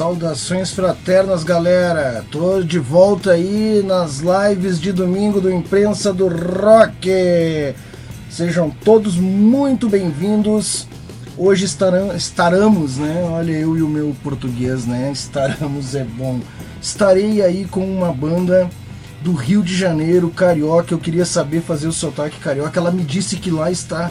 Saudações fraternas, galera. Tô de volta aí nas lives de domingo do Imprensa do Rock. Sejam todos muito bem-vindos. Hoje estaremos, né? Olha eu e o meu português, né? Estaremos é bom. Estarei aí com uma banda do Rio de Janeiro, carioca. Eu queria saber fazer o sotaque carioca. Ela me disse que lá está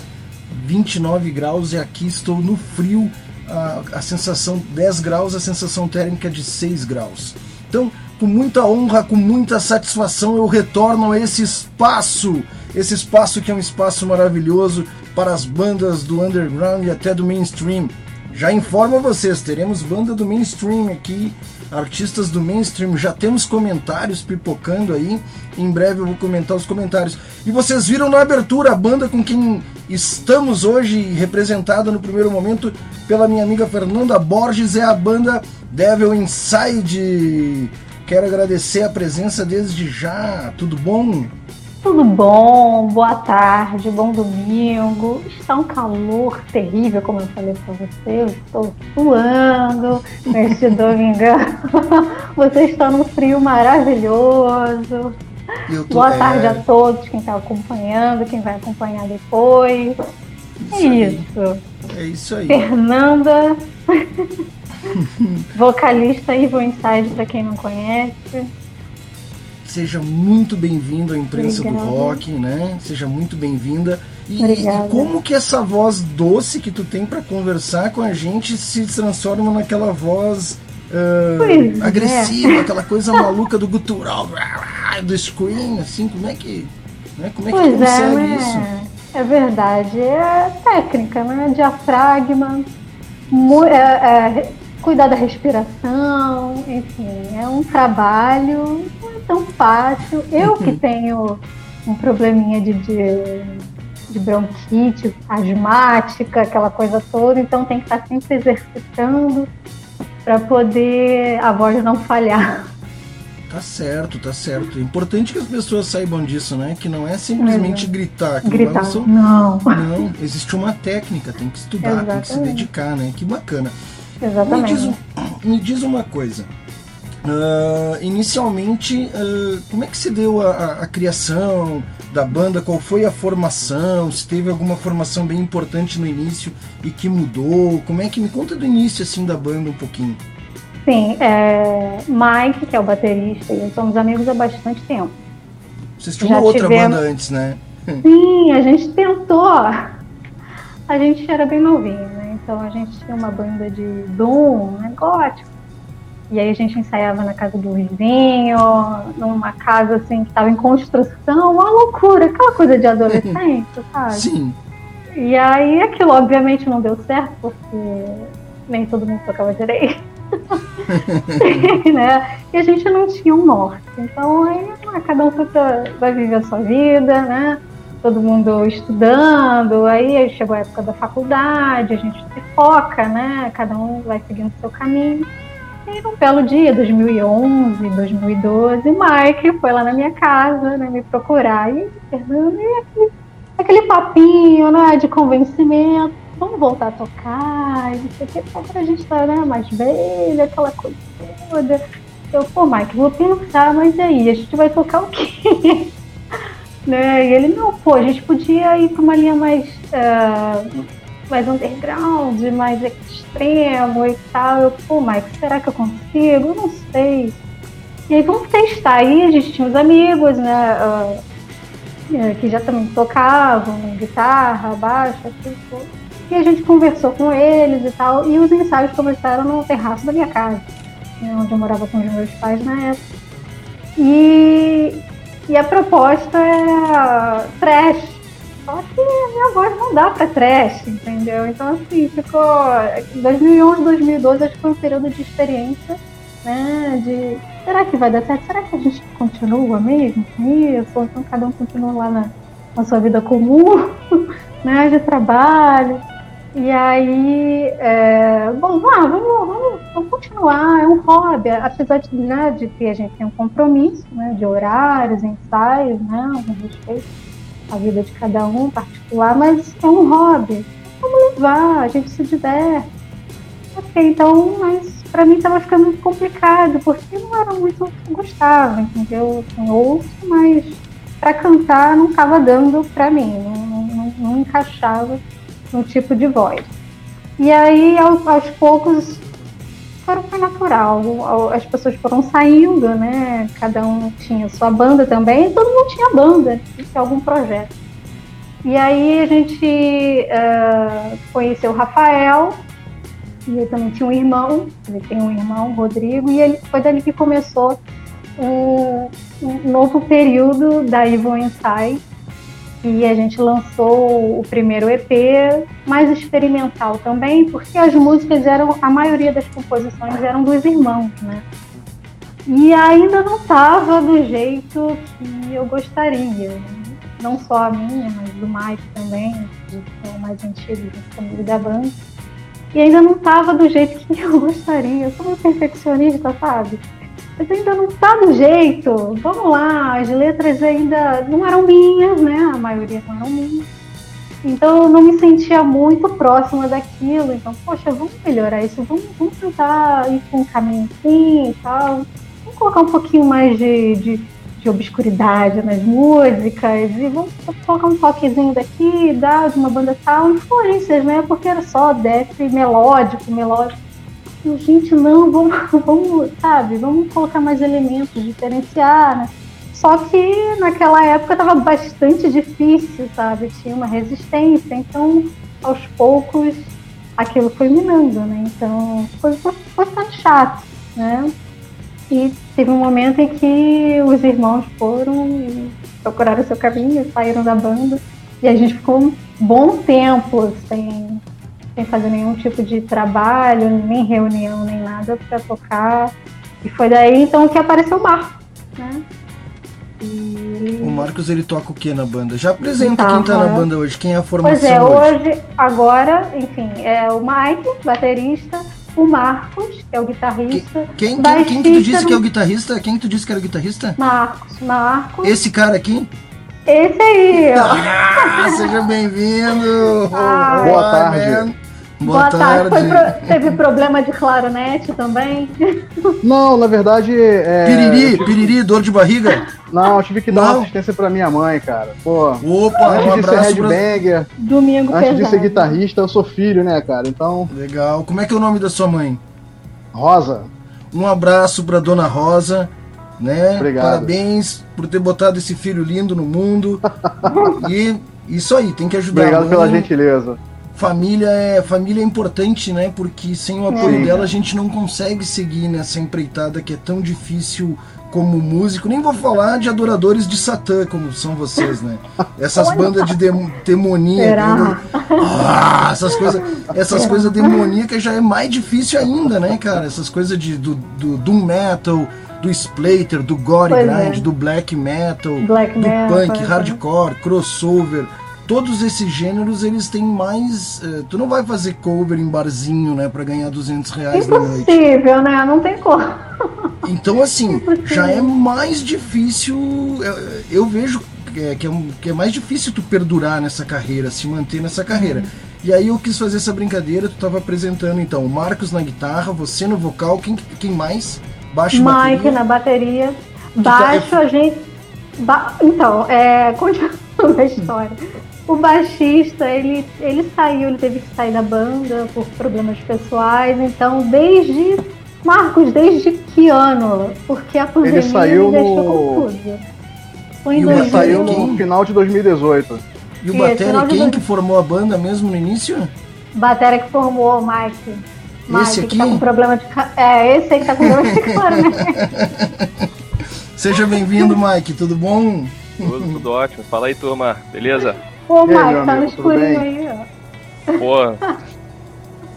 29 graus e aqui estou no frio a, a sensação 10 graus, a sensação térmica de 6 graus. Então, com muita honra, com muita satisfação, eu retorno a esse espaço, esse espaço que é um espaço maravilhoso para as bandas do underground e até do mainstream. Já informo vocês, teremos banda do mainstream aqui, artistas do mainstream, já temos comentários pipocando aí. Em breve eu vou comentar os comentários. E vocês viram na abertura a banda com quem estamos hoje representada no primeiro momento pela minha amiga Fernanda Borges, é a banda Devil Inside. Quero agradecer a presença desde já. Tudo bom? Tudo bom, boa tarde, bom domingo. Está um calor terrível, como eu falei para você. Eu estou suando neste domingão. Você está num frio maravilhoso. Tô, boa tarde é... a todos, quem está acompanhando, quem vai acompanhar depois. Isso é isso. É isso aí. Fernanda, vocalista Evil Inside, para quem não conhece. Seja muito bem-vindo à imprensa Obrigada. do rock, né? Seja muito bem-vinda. E, e, como que essa voz doce que tu tem para conversar com a gente se transforma naquela voz uh, agressiva, é. aquela coisa maluca do gutural, do scream, assim, como é que, né? como é que pois tu consegue é, isso? É verdade, é técnica, né? Diafragma, é, é, cuidar da respiração, enfim, é um trabalho tão fácil. Eu que tenho um probleminha de, de, de, bronquite, asmática, aquela coisa toda, então tem que estar sempre exercitando para poder a voz não falhar. Tá certo, tá certo. É importante que as pessoas saibam disso, né? Que não é simplesmente é. gritar. gritar, não, não. Não, existe uma técnica, tem que estudar, Exatamente. tem que se dedicar, né? Que bacana. Exatamente. Me diz, me diz uma coisa. Uh, inicialmente, uh, como é que se deu a, a, a, criação da banda? Qual foi a formação? Se teve alguma formação bem importante no início e que mudou? Como é que me conta do início assim da banda um pouquinho? Sim, é, Mike, que é o baterista, e eu somos amigos há bastante tempo. Vocês tinham uma outra tivemos... banda antes, né? Sim, a gente tentou. A gente era bem novinho, né? Então a gente tinha uma banda de Doom, né? gótico e aí a gente ensaiava na casa do vizinho, numa casa assim que estava em construção, uma loucura, aquela coisa de adolescente, sabe? Sim. E aí aquilo obviamente não deu certo, porque nem todo mundo tocava direito. né? E a gente não tinha um norte. Então aí ah, cada um vai viver a sua vida, né? Todo mundo estudando, aí chegou a época da faculdade, a gente se foca, né? Cada um vai seguindo o seu caminho. E num belo dia, 2011, 2012, Mike foi lá na minha casa, né, me procurar. E Fernando, e aquele, aquele papinho, né, de convencimento. Vamos voltar a tocar, e não sei o que, pra gente estar né, mais velha, aquela coisa toda. Eu, pô, Mike, vou pensar, mas e aí, a gente vai tocar o quê? né? E ele, não, pô, a gente podia ir para uma linha mais. Uh, mais underground, mais extremo e tal. Eu, pô, Mike, será que eu consigo? Eu não sei. E aí vamos testar. Aí a gente tinha os amigos, né? Uh, que já também tocavam guitarra, baixo, assim, E a gente conversou com eles e tal. E os ensaios começaram no terraço da minha casa, né, onde eu morava com os meus pais na época. E, e a proposta era trash só que minha voz não dá pra trash, entendeu? Então, assim, ficou. 2011, 2012, acho que foi um período de experiência, né? De será que vai dar certo? Será que a gente continua mesmo com isso? Então cada um continua lá na, na sua vida comum, né? De trabalho. E aí, é, bom, ah, vamos, vamos, vamos, continuar, é um hobby, apesar de, né, de que a gente tem um compromisso, né, de horários, ensaios, né, um respeito a vida de cada um particular, mas é um hobby. Vamos levar, a gente se diverte. Ok, então, mas para mim estava ficando complicado, porque não era muito o que eu gostava, entendeu? Assim, ouço, mas para cantar não estava dando para mim, não, não, não, encaixava no tipo de voz. E aí, aos, aos poucos, foi natural. As pessoas foram saindo, né? Cada um tinha sua banda também, todo mundo tinha banda, tinha algum projeto. E aí a gente uh, conheceu o Rafael, e ele também tinha um irmão, ele tem um irmão, Rodrigo, e ele, foi dali que começou um, um novo período da Evil Inside, e a gente lançou o primeiro EP, mais experimental também, porque as músicas eram, a maioria das composições eram dos irmãos, né? E ainda não estava do jeito que eu gostaria. Não só a minha, mas do Mike também, que é o mais antigo comigo da banda. E ainda não estava do jeito que eu gostaria. Eu sou uma perfeccionista, sabe? Mas ainda não tá do jeito. Vamos lá, as letras ainda não eram minhas, né? A maioria não eram minhas. Então eu não me sentia muito próxima daquilo. Então, poxa, vamos melhorar isso, vamos, vamos tentar ir com um caminho assim e tal. Vamos colocar um pouquinho mais de, de, de obscuridade nas músicas e vamos colocar um toquezinho daqui, dar de uma banda tal, influências, né? Porque era só death melódico, melódico e gente, não, vamos, vamos, sabe, vamos colocar mais elementos, diferenciar, né? Só que naquela época estava bastante difícil, sabe? Tinha uma resistência, então aos poucos aquilo foi minando, né? Então foi, foi, foi chato, né? E teve um momento em que os irmãos foram procuraram o seu caminho, saíram da banda, e a gente ficou um bom tempo sem sem fazer nenhum tipo de trabalho, nem reunião, nem nada para tocar. E foi daí então que apareceu o Marcos, né? E... O Marcos ele toca o que na banda? Já apresenta quem tá na banda hoje, quem é a formação Pois é, hoje, hoje agora, enfim, é o Mike, baterista, o Marcos, que é o guitarrista. Quem, quem, quem que tu disse que é o guitarrista? Quem que tu disse que era o guitarrista? Marcos, Marcos. Esse cara aqui? Esse aí, ó. Ah, seja bem-vindo! Boa tarde. Man. Boa, Boa tarde. tarde. Pro... Teve problema de clarinete também? Não, na verdade. É... Piriri, piriri, dor de barriga? Não, eu tive que dar uma assistência pra minha mãe, cara. Pô, Opa, antes um de ser headbanger, Domingo antes pesado. de ser guitarrista, eu sou filho, né, cara? Então. Legal. Como é que é o nome da sua mãe? Rosa. Um abraço pra dona Rosa. Né? Obrigado. Parabéns por ter botado esse filho lindo no mundo. e isso aí, tem que ajudar. Obrigado pela gentileza família é família é importante, né? Porque sem o apoio dela a gente não consegue seguir nessa empreitada que é tão difícil como músico. Nem vou falar de adoradores de Satã, como são vocês, né? Essas bandas de dem demoníaca. Ah, essas coisas essas coisas demoníacas já é mais difícil ainda, né, cara? Essas coisas de, do, do Doom Metal, do Splater, do Gore pois Grind, é. do Black Metal, Black do metal, Punk, é. Hardcore, Crossover todos esses gêneros eles têm mais. Uh, tu não vai fazer cover em barzinho, né, para ganhar 200 reais na noite. Impossível, né? Não tem como. Então, assim, já é mais difícil. Eu, eu vejo que é, que é, que, é, mais difícil tu perdurar nessa carreira, se manter nessa carreira. Uhum. E aí eu quis fazer essa brincadeira, tu estava apresentando então o Marcos na guitarra, você no vocal, quem, quem mais? Baixo Mike bateria. na bateria. Baixo tá, a gente. Ba... Então, é, continuando a história. O baixista, ele, ele saiu, ele teve que sair da banda por problemas pessoais, então desde. Marcos, desde que ano? Porque a pandemia ele saiu me deixou no... confuso. Foi em ele saiu no final de 2018. E o Batera, quem que formou a banda mesmo no início? Batera que formou Mike. Mike, esse aqui? Que tá com problema de. É, esse aí que tá com problema de claramente. Seja bem-vindo, Mike, tudo bom? Tudo, tudo ótimo. Fala aí, turma, beleza? Pô, Mike, tá no escurinho aí, ó. Pô.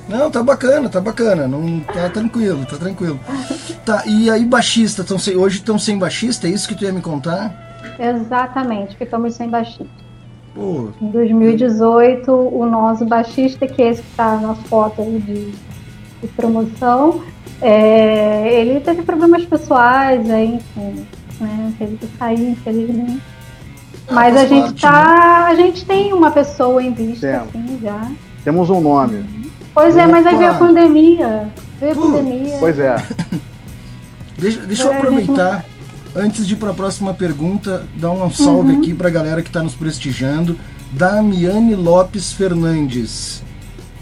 Não, tá bacana, tá bacana. Não, tá tranquilo, tá tranquilo. Tá, e aí, baixista, tão sem, hoje estão sem baixista? É isso que tu ia me contar? Exatamente, ficamos sem baixista. Pô. Em 2018, o nosso baixista, que é esse que tá na foto aí de, de promoção, é, ele teve problemas pessoais, aí, enfim, né? Teve que sair, infelizmente. Mas a gente tá. Né? A gente tem uma pessoa em vista, assim, já. Temos um nome. Pois é, mas aí veio a pandemia. Veio a pandemia. Pois é. Deixa, deixa eu É, aproveitar, antes de ir para a próxima pergunta, dar um salve aqui para a galera que está nos prestigiando. Damiane Lopes Fernandes.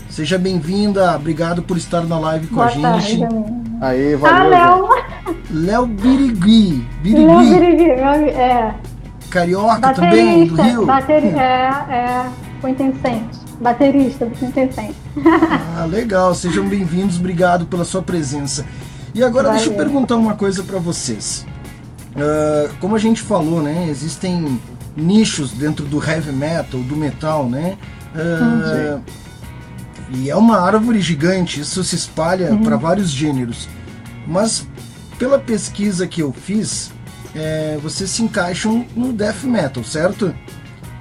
Seja bem-vinda, obrigado por estar na live com Boa a gente. tarde. Aí, Ah, valeu. Léo. Léo Birigui, Léo Birigui, Birigui, meu ami- é. Carioca também, do Baterista. Rio. Bateri é, é. Quintessente. Baterista do Quintessente. Ah, legal, sejam bem-vindos, obrigado pela sua presença. E agora Valeu. deixa eu perguntar uma coisa para vocês. Ah, como a gente falou, né, existem nichos dentro do heavy metal, do metal, né? Ah, e é uma árvore gigante, isso se espalha para vários gêneros. Mas pela pesquisa que eu fiz, é, vocês se encaixam no death metal, certo?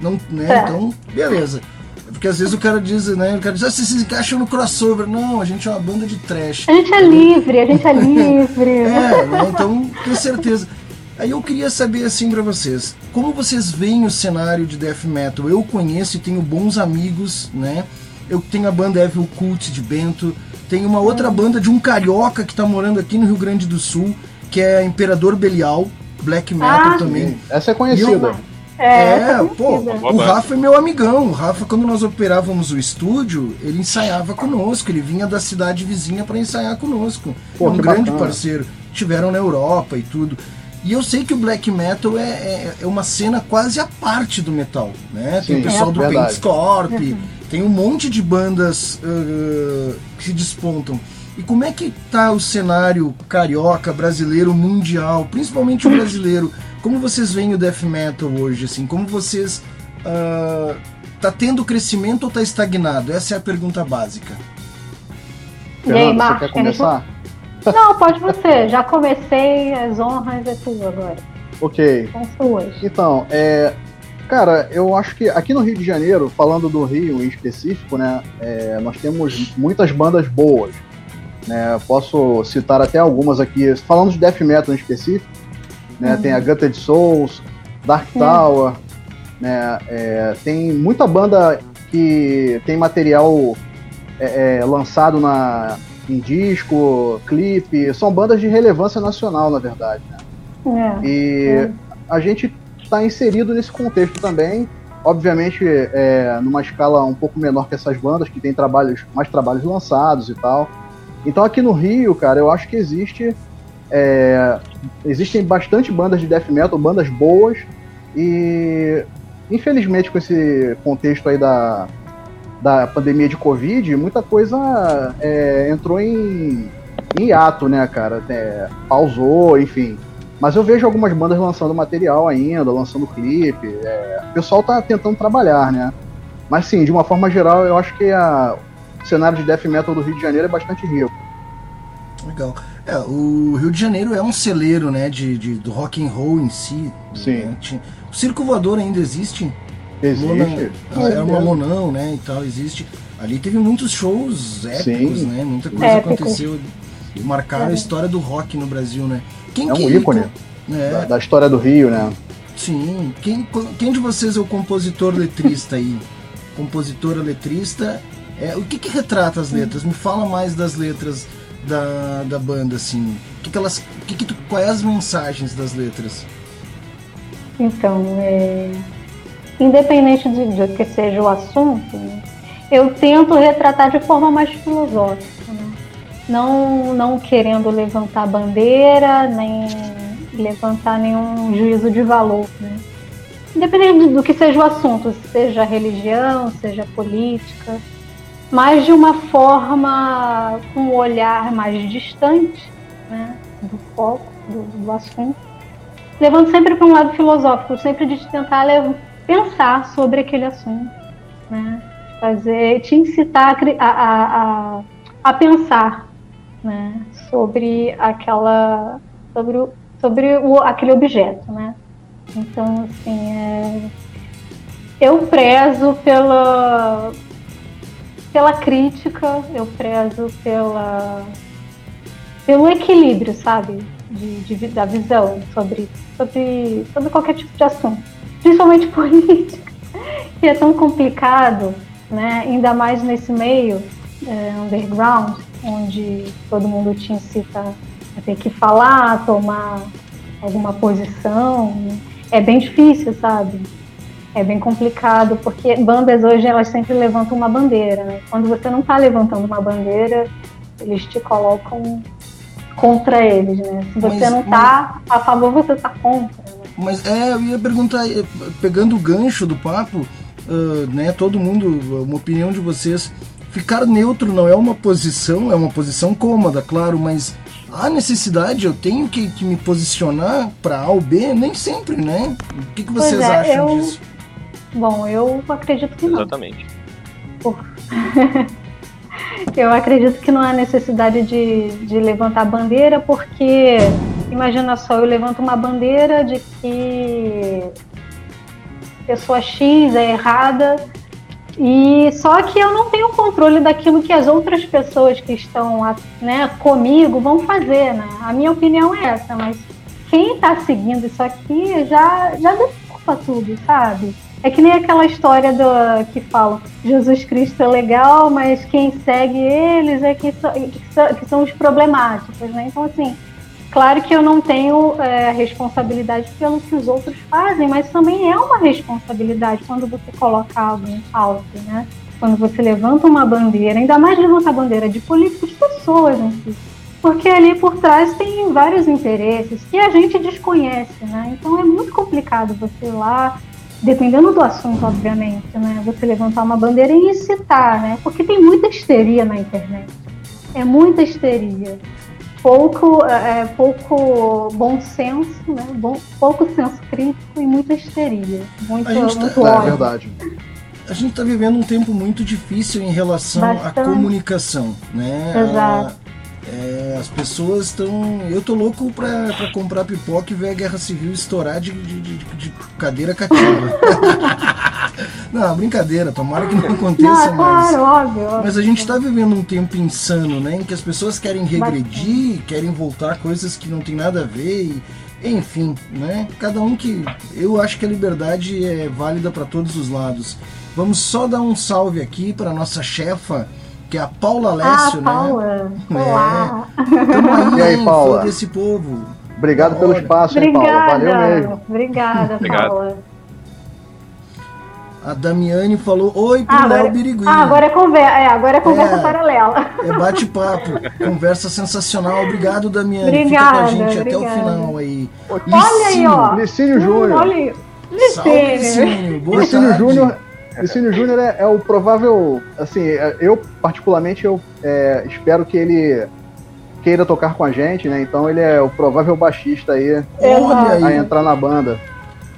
Não, né? Certo. Então, beleza. Porque às vezes o cara diz, né? O cara diz, ah, vocês se encaixam no crossover. Não, a gente é uma banda de trash. A gente é livre, a gente é livre. É, né? Então, tenho certeza. Aí eu queria saber assim pra vocês, como vocês veem o cenário de death metal? Eu conheço e tenho bons amigos, né? Eu tenho a banda Evil Cult de Bento, tem uma outra banda de um carioca que tá morando aqui no Rio Grande do Sul, que é Imperador Belial, black metal Ah, também. Essa é conhecida. É, É, essa pô, o Rafa é meu amigão. O Rafa, quando nós operávamos o estúdio, ele ensaiava conosco. Ele vinha da cidade vizinha para ensaiar conosco. Pô, é um grande bacana. parceiro. Tiveram na Europa e tudo. E eu sei que o black metal é, é, é uma cena quase à parte do metal, né? Tem Sim, o pessoal é do verdade. Paintscorp, tem um monte de bandas uh, que se despontam. E como é que tá o cenário carioca, brasileiro, mundial, principalmente o brasileiro? Como vocês veem o death metal hoje, assim? Como vocês ah, tá tendo crescimento ou tá estagnado? Essa é a pergunta básica. E aí, Marcos, quer quer me começar? Não, pode você. Já comecei, as honras é tua agora. Ok. São suas. Então, é, cara, eu acho que aqui no Rio de Janeiro, falando do Rio em específico, né, é, nós temos muitas bandas boas. Né, posso citar até algumas aqui, falando de death metal em específico, né, tem a Gutted Souls, Dark Tower, né, é, tem muita banda que tem material é, é, lançado na, em disco, clipe, são bandas de relevância nacional, na verdade. Né? É. E a gente está inserido nesse contexto também, obviamente é, numa escala um pouco menor que essas bandas, que tem trabalhos, mais trabalhos lançados e tal. Então aqui no Rio, cara, eu acho que existe. é, existem bastante bandas de death metal, bandas boas, e infelizmente com esse contexto aí da, da pandemia de Covid, muita coisa é, entrou em, em hiato, né, cara? É, pausou, enfim. Mas eu vejo algumas bandas lançando material ainda, lançando clipe. é, o pessoal tá tentando trabalhar, né? Mas sim, de uma forma geral, eu acho que a- cenário de death metal do Rio de Janeiro é bastante rico. Legal. É, o Rio de Janeiro é um celeiro, né, de, de- do rock and roll em si. Sim. né? O Circo Voador ainda existe. Existe. Lona- com era uma. Lonão, né, e tal, existe. Ali teve muitos shows épicos, Sim. né, muita coisa Épicos. aconteceu. E marcaram a história do rock no Brasil, né. Quem É um que- ícone. É, Da, da história do Rio, né? Sim. Quem, quem de vocês é o compositor letrista aí? Compositora letrista. É, o que, que retrata as letras? Me fala mais das letras da, da banda, assim. O que, que elas. Que que tu, quais as mensagens das letras? Então, é, independente de, de que seja o assunto, né, eu tento retratar de forma mais filosófica, né? não, não querendo levantar bandeira, nem levantar nenhum juízo de valor. Né? Independente do que seja o assunto, seja religião, seja política, mas de uma forma com um olhar mais distante né, do foco, do, do assunto levando sempre para um lado filosófico, sempre de tentar pensar sobre aquele assunto, né? Fazer, te incitar a, a, a, a, pensar, né? Sobre aquela, sobre, sobre o, aquele objeto, né? Então, assim, é, eu prezo pela pela crítica, eu prezo pela pelo equilíbrio, sabe? De, de da visão sobre, sobre, sobre qualquer tipo de assunto. Principalmente política, que é tão complicado, né? ainda mais nesse meio é, underground, onde todo mundo te incita a ter que falar, tomar alguma posição. É bem difícil, sabe? É bem complicado, porque bandas hoje elas sempre levantam uma bandeira, né? Quando você não está levantando uma bandeira, eles te colocam contra eles, né? Se você mas, não está mas... a favor, você está contra. Né? Mas é, eu ia perguntar, eh, pegando o gancho do papo, uh, né? Todo mundo, uma opinião de vocês. Ficar neutro não é uma posição, é uma posição cômoda, claro, mas há necessidade, eu tenho que, que me posicionar para A ou B? Nem sempre, né? O que, que vocês é, acham eu... disso? Bom, eu acredito que não. Exatamente. eu acredito que não há necessidade de, de levantar bandeira, porque imagina só, eu levanto uma bandeira de que pessoa X é errada, e só que eu não tenho controle daquilo que as outras pessoas que estão né, comigo vão fazer, né? A minha opinião é essa, mas quem está seguindo isso aqui já, já deturpa tudo, sabe? É que nem aquela história do, que fala Jesus Cristo é legal, mas quem segue eles é que, so, que, so, que são os problemáticos, né? Então, assim, claro que eu não tenho é, responsabilidade pelo que os outros fazem, mas também é uma responsabilidade quando você coloca algo em pauta, né? Quando você levanta uma bandeira, ainda mais levanta a bandeira de políticos, pessoas em si. Porque ali por trás tem vários interesses que a gente desconhece, né? Então é muito complicado você ir lá dependendo do assunto, obviamente, né? Você levantar uma bandeira e incitar, né? Porque tem muita histeria na internet. É muita histeria. Pouco, é, é pouco bom senso, né? Bom, pouco senso crítico e muita histeria. Muito, muito tá, É verdade. A gente está vivendo um tempo muito difícil em relação Bastante. à comunicação, né? Exato. É, as pessoas estão. Eu tô louco pra, pra comprar pipoca e ver a guerra civil estourar de, de, de, de cadeira cativa. não, brincadeira, tomara que não aconteça não, mais. Claro, óbvio, óbvio. Mas a gente tá vivendo um tempo insano, né? Em que as pessoas querem regredir, Bastante. querem voltar coisas que não tem nada a ver. E, enfim, né? Cada um que. Eu acho que a liberdade é válida para todos os lados. Vamos só dar um salve aqui para nossa chefa que é a Paula Lécio, ah, Paula. né? Olá. É. Aí, e aí, Paula? desse povo. Obrigado pelo espaço, Obrigada. hein, Paula. Valeu mesmo. Obrigada, Paula. A Damiane falou oi pro ah, Léo Birigui. Ah, agora é conversa, é, agora é conversa é, paralela. É bate-papo, conversa sensacional. Obrigado, Damiane. Obrigada, Fica com a gente obrigada. até o final aí. Olha aí, ó. Licínio Júnior. Olha aí. Licínio. Boa Licínio Júnior Licínio Júnior é, é, o provável. Assim, é, eu, particularmente, eu é, espero que ele queira tocar com a gente, né? Então ele é o provável baixista aí, Olha a entrar na banda.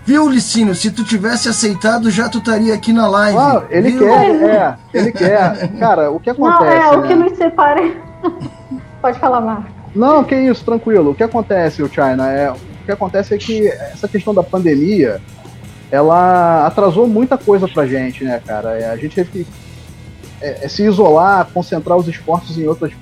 Viu, Licínio? Se tu tivesse aceitado, já tu estaria aqui na live. Ah, ele viu? quer, é, ele quer. Cara, o que acontece? Não, é, né? o que nos separa. Pode falar, Marco. Não, que isso, tranquilo. O que acontece, o China, é. O que acontece é que essa questão da pandemia, ela atrasou muita coisa pra gente, né, cara? É, a gente teve que é, é, se isolar, concentrar os esforços em outras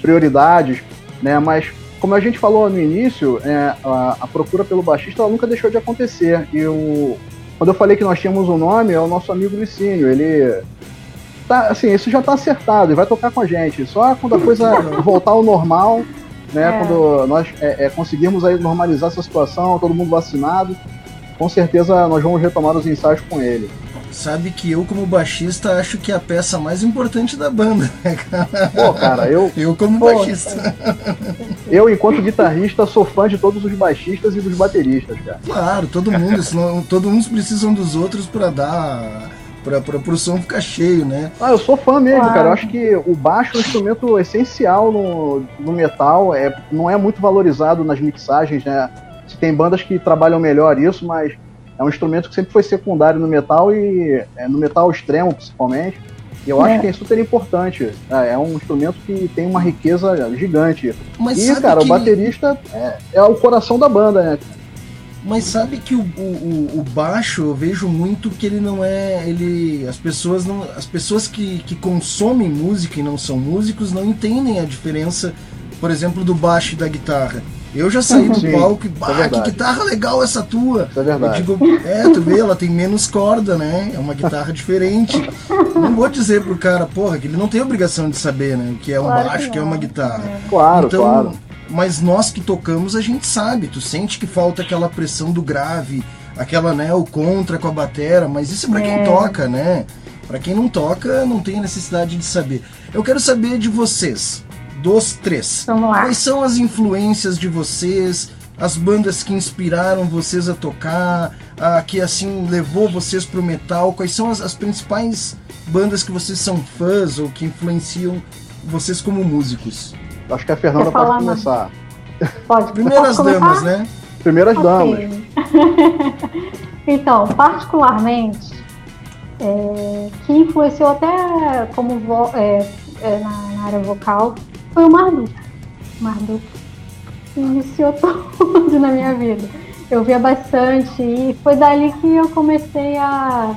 prioridades, né? Mas como a gente falou no início, é, a, a, procura pelo baixista nunca deixou de acontecer. E o, quando eu falei que nós tínhamos um nome, é o nosso amigo Licínio. Ele tá, assim, isso já está acertado e vai tocar com a gente. Só quando a coisa voltar ao normal, né? É. Quando nós é, conseguirmos aí normalizar essa situação, todo mundo vacinado, com certeza nós vamos retomar os ensaios com ele. Sabe que eu, como baixista, acho que é a peça mais importante da banda, né, cara? Pô, cara, eu. Eu, como Pô, baixista. Eu, enquanto guitarrista, sou fã de todos os baixistas e dos bateristas, cara. Claro, todo mundo, senão, todo mundo precisam dos outros para dar. Pra, pra, pro som ficar cheio, né? Ah, eu sou fã mesmo, claro. cara. Eu acho que o baixo é um instrumento essencial no, no metal, é, não é muito valorizado nas mixagens, né? Tem bandas que trabalham melhor isso, mas é um instrumento que sempre foi secundário no metal e é, no metal extremo principalmente. E eu é. acho que é super importante. É, é, um instrumento que tem uma riqueza gigante. Mas e, cara, que... o baterista é, é, o coração da banda, né? Mas sabe que o, o, o, baixo eu vejo muito que ele não é. ele As pessoas não. As pessoas que, que consomem música e não são músicos não entendem a diferença, por exemplo, do baixo e da guitarra Eu já saí do palco e, é bah, que verdade. guitarra legal essa tua. Isso é verdade. Eu digo, é, tu vê, ela tem menos corda, né? É uma guitarra diferente. Não vou dizer pro cara, porra, que ele não tem obrigação de saber, né? O que é um Claro que baixo, o que é uma guitarra. Claro, então, claro. mas nós que tocamos, a gente sabe. Tu sente que falta aquela pressão do grave, aquela, né, o contra com a batera, mas isso é pra quem É. toca, né? Pra quem não toca, não tem necessidade de saber. Eu quero saber de vocês, dos três. Vamos lá. Quais são as influências de vocês? As bandas que inspiraram vocês a tocar, a que assim levou vocês pro metal? Quais são as, as principais bandas que vocês são fãs ou que influenciam vocês como músicos? Acho que a Fernanda Quer pode falar, começar. Pode. Primeiras damas, né? Primeiras damas. Ok. então, particularmente, é, que influenciou até como vo- é, é, na, na área vocal foi o Marduk. Marduk iniciou tudo na minha vida. Eu via bastante e foi dali que eu comecei a,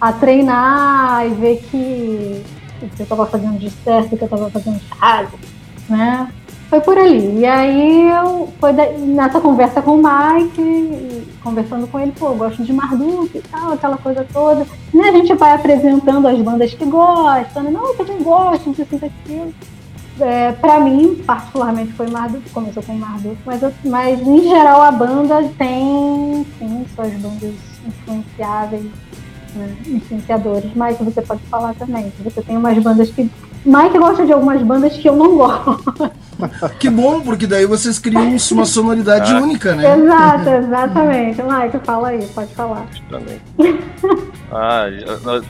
a treinar e ver que o que eu estava fazendo de certo, o que eu estava fazendo de errado, né? Foi por ali. E aí eu foi nessa conversa com o Mike, conversando com ele, pô, eu gosto de Marduk e tal, aquela coisa toda. E a gente vai apresentando as bandas que gostam, né? não, eu também gosto disso e daquilo. É, pra mim, particularmente, foi Marduk, começou com Marduk, mas, mas em geral a banda tem sim suas bandas influenciáveis, né, influenciadores, mas você pode falar também. Você tem umas bandas que. Mike gosta de algumas bandas que eu não gosto. Que bom, porque daí vocês criam uma sonoridade Ah. única, né? Exato, exatamente. Mike, fala aí, pode falar. Também. Ah,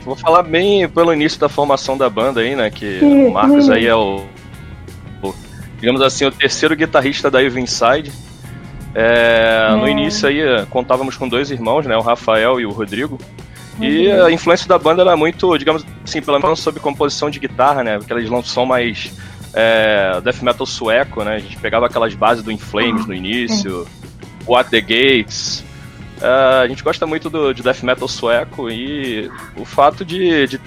vou falar bem pelo início da formação da banda aí, né? Que Isso, o Marcos aí é o, digamos assim, o terceiro guitarrista da Evil Inside. É, No É. início aí eh, contávamos com dois irmãos, né? O Rafael e o Rodrigo. E Uhum. a influência da banda era muito, digamos assim, pelo menos sobre composição de guitarra, né? Porque eles não são mais é, death metal sueco, né? A gente pegava aquelas bases do In Flames no início, What the Gates. É, a gente gosta muito do, de death metal sueco e o fato de, de-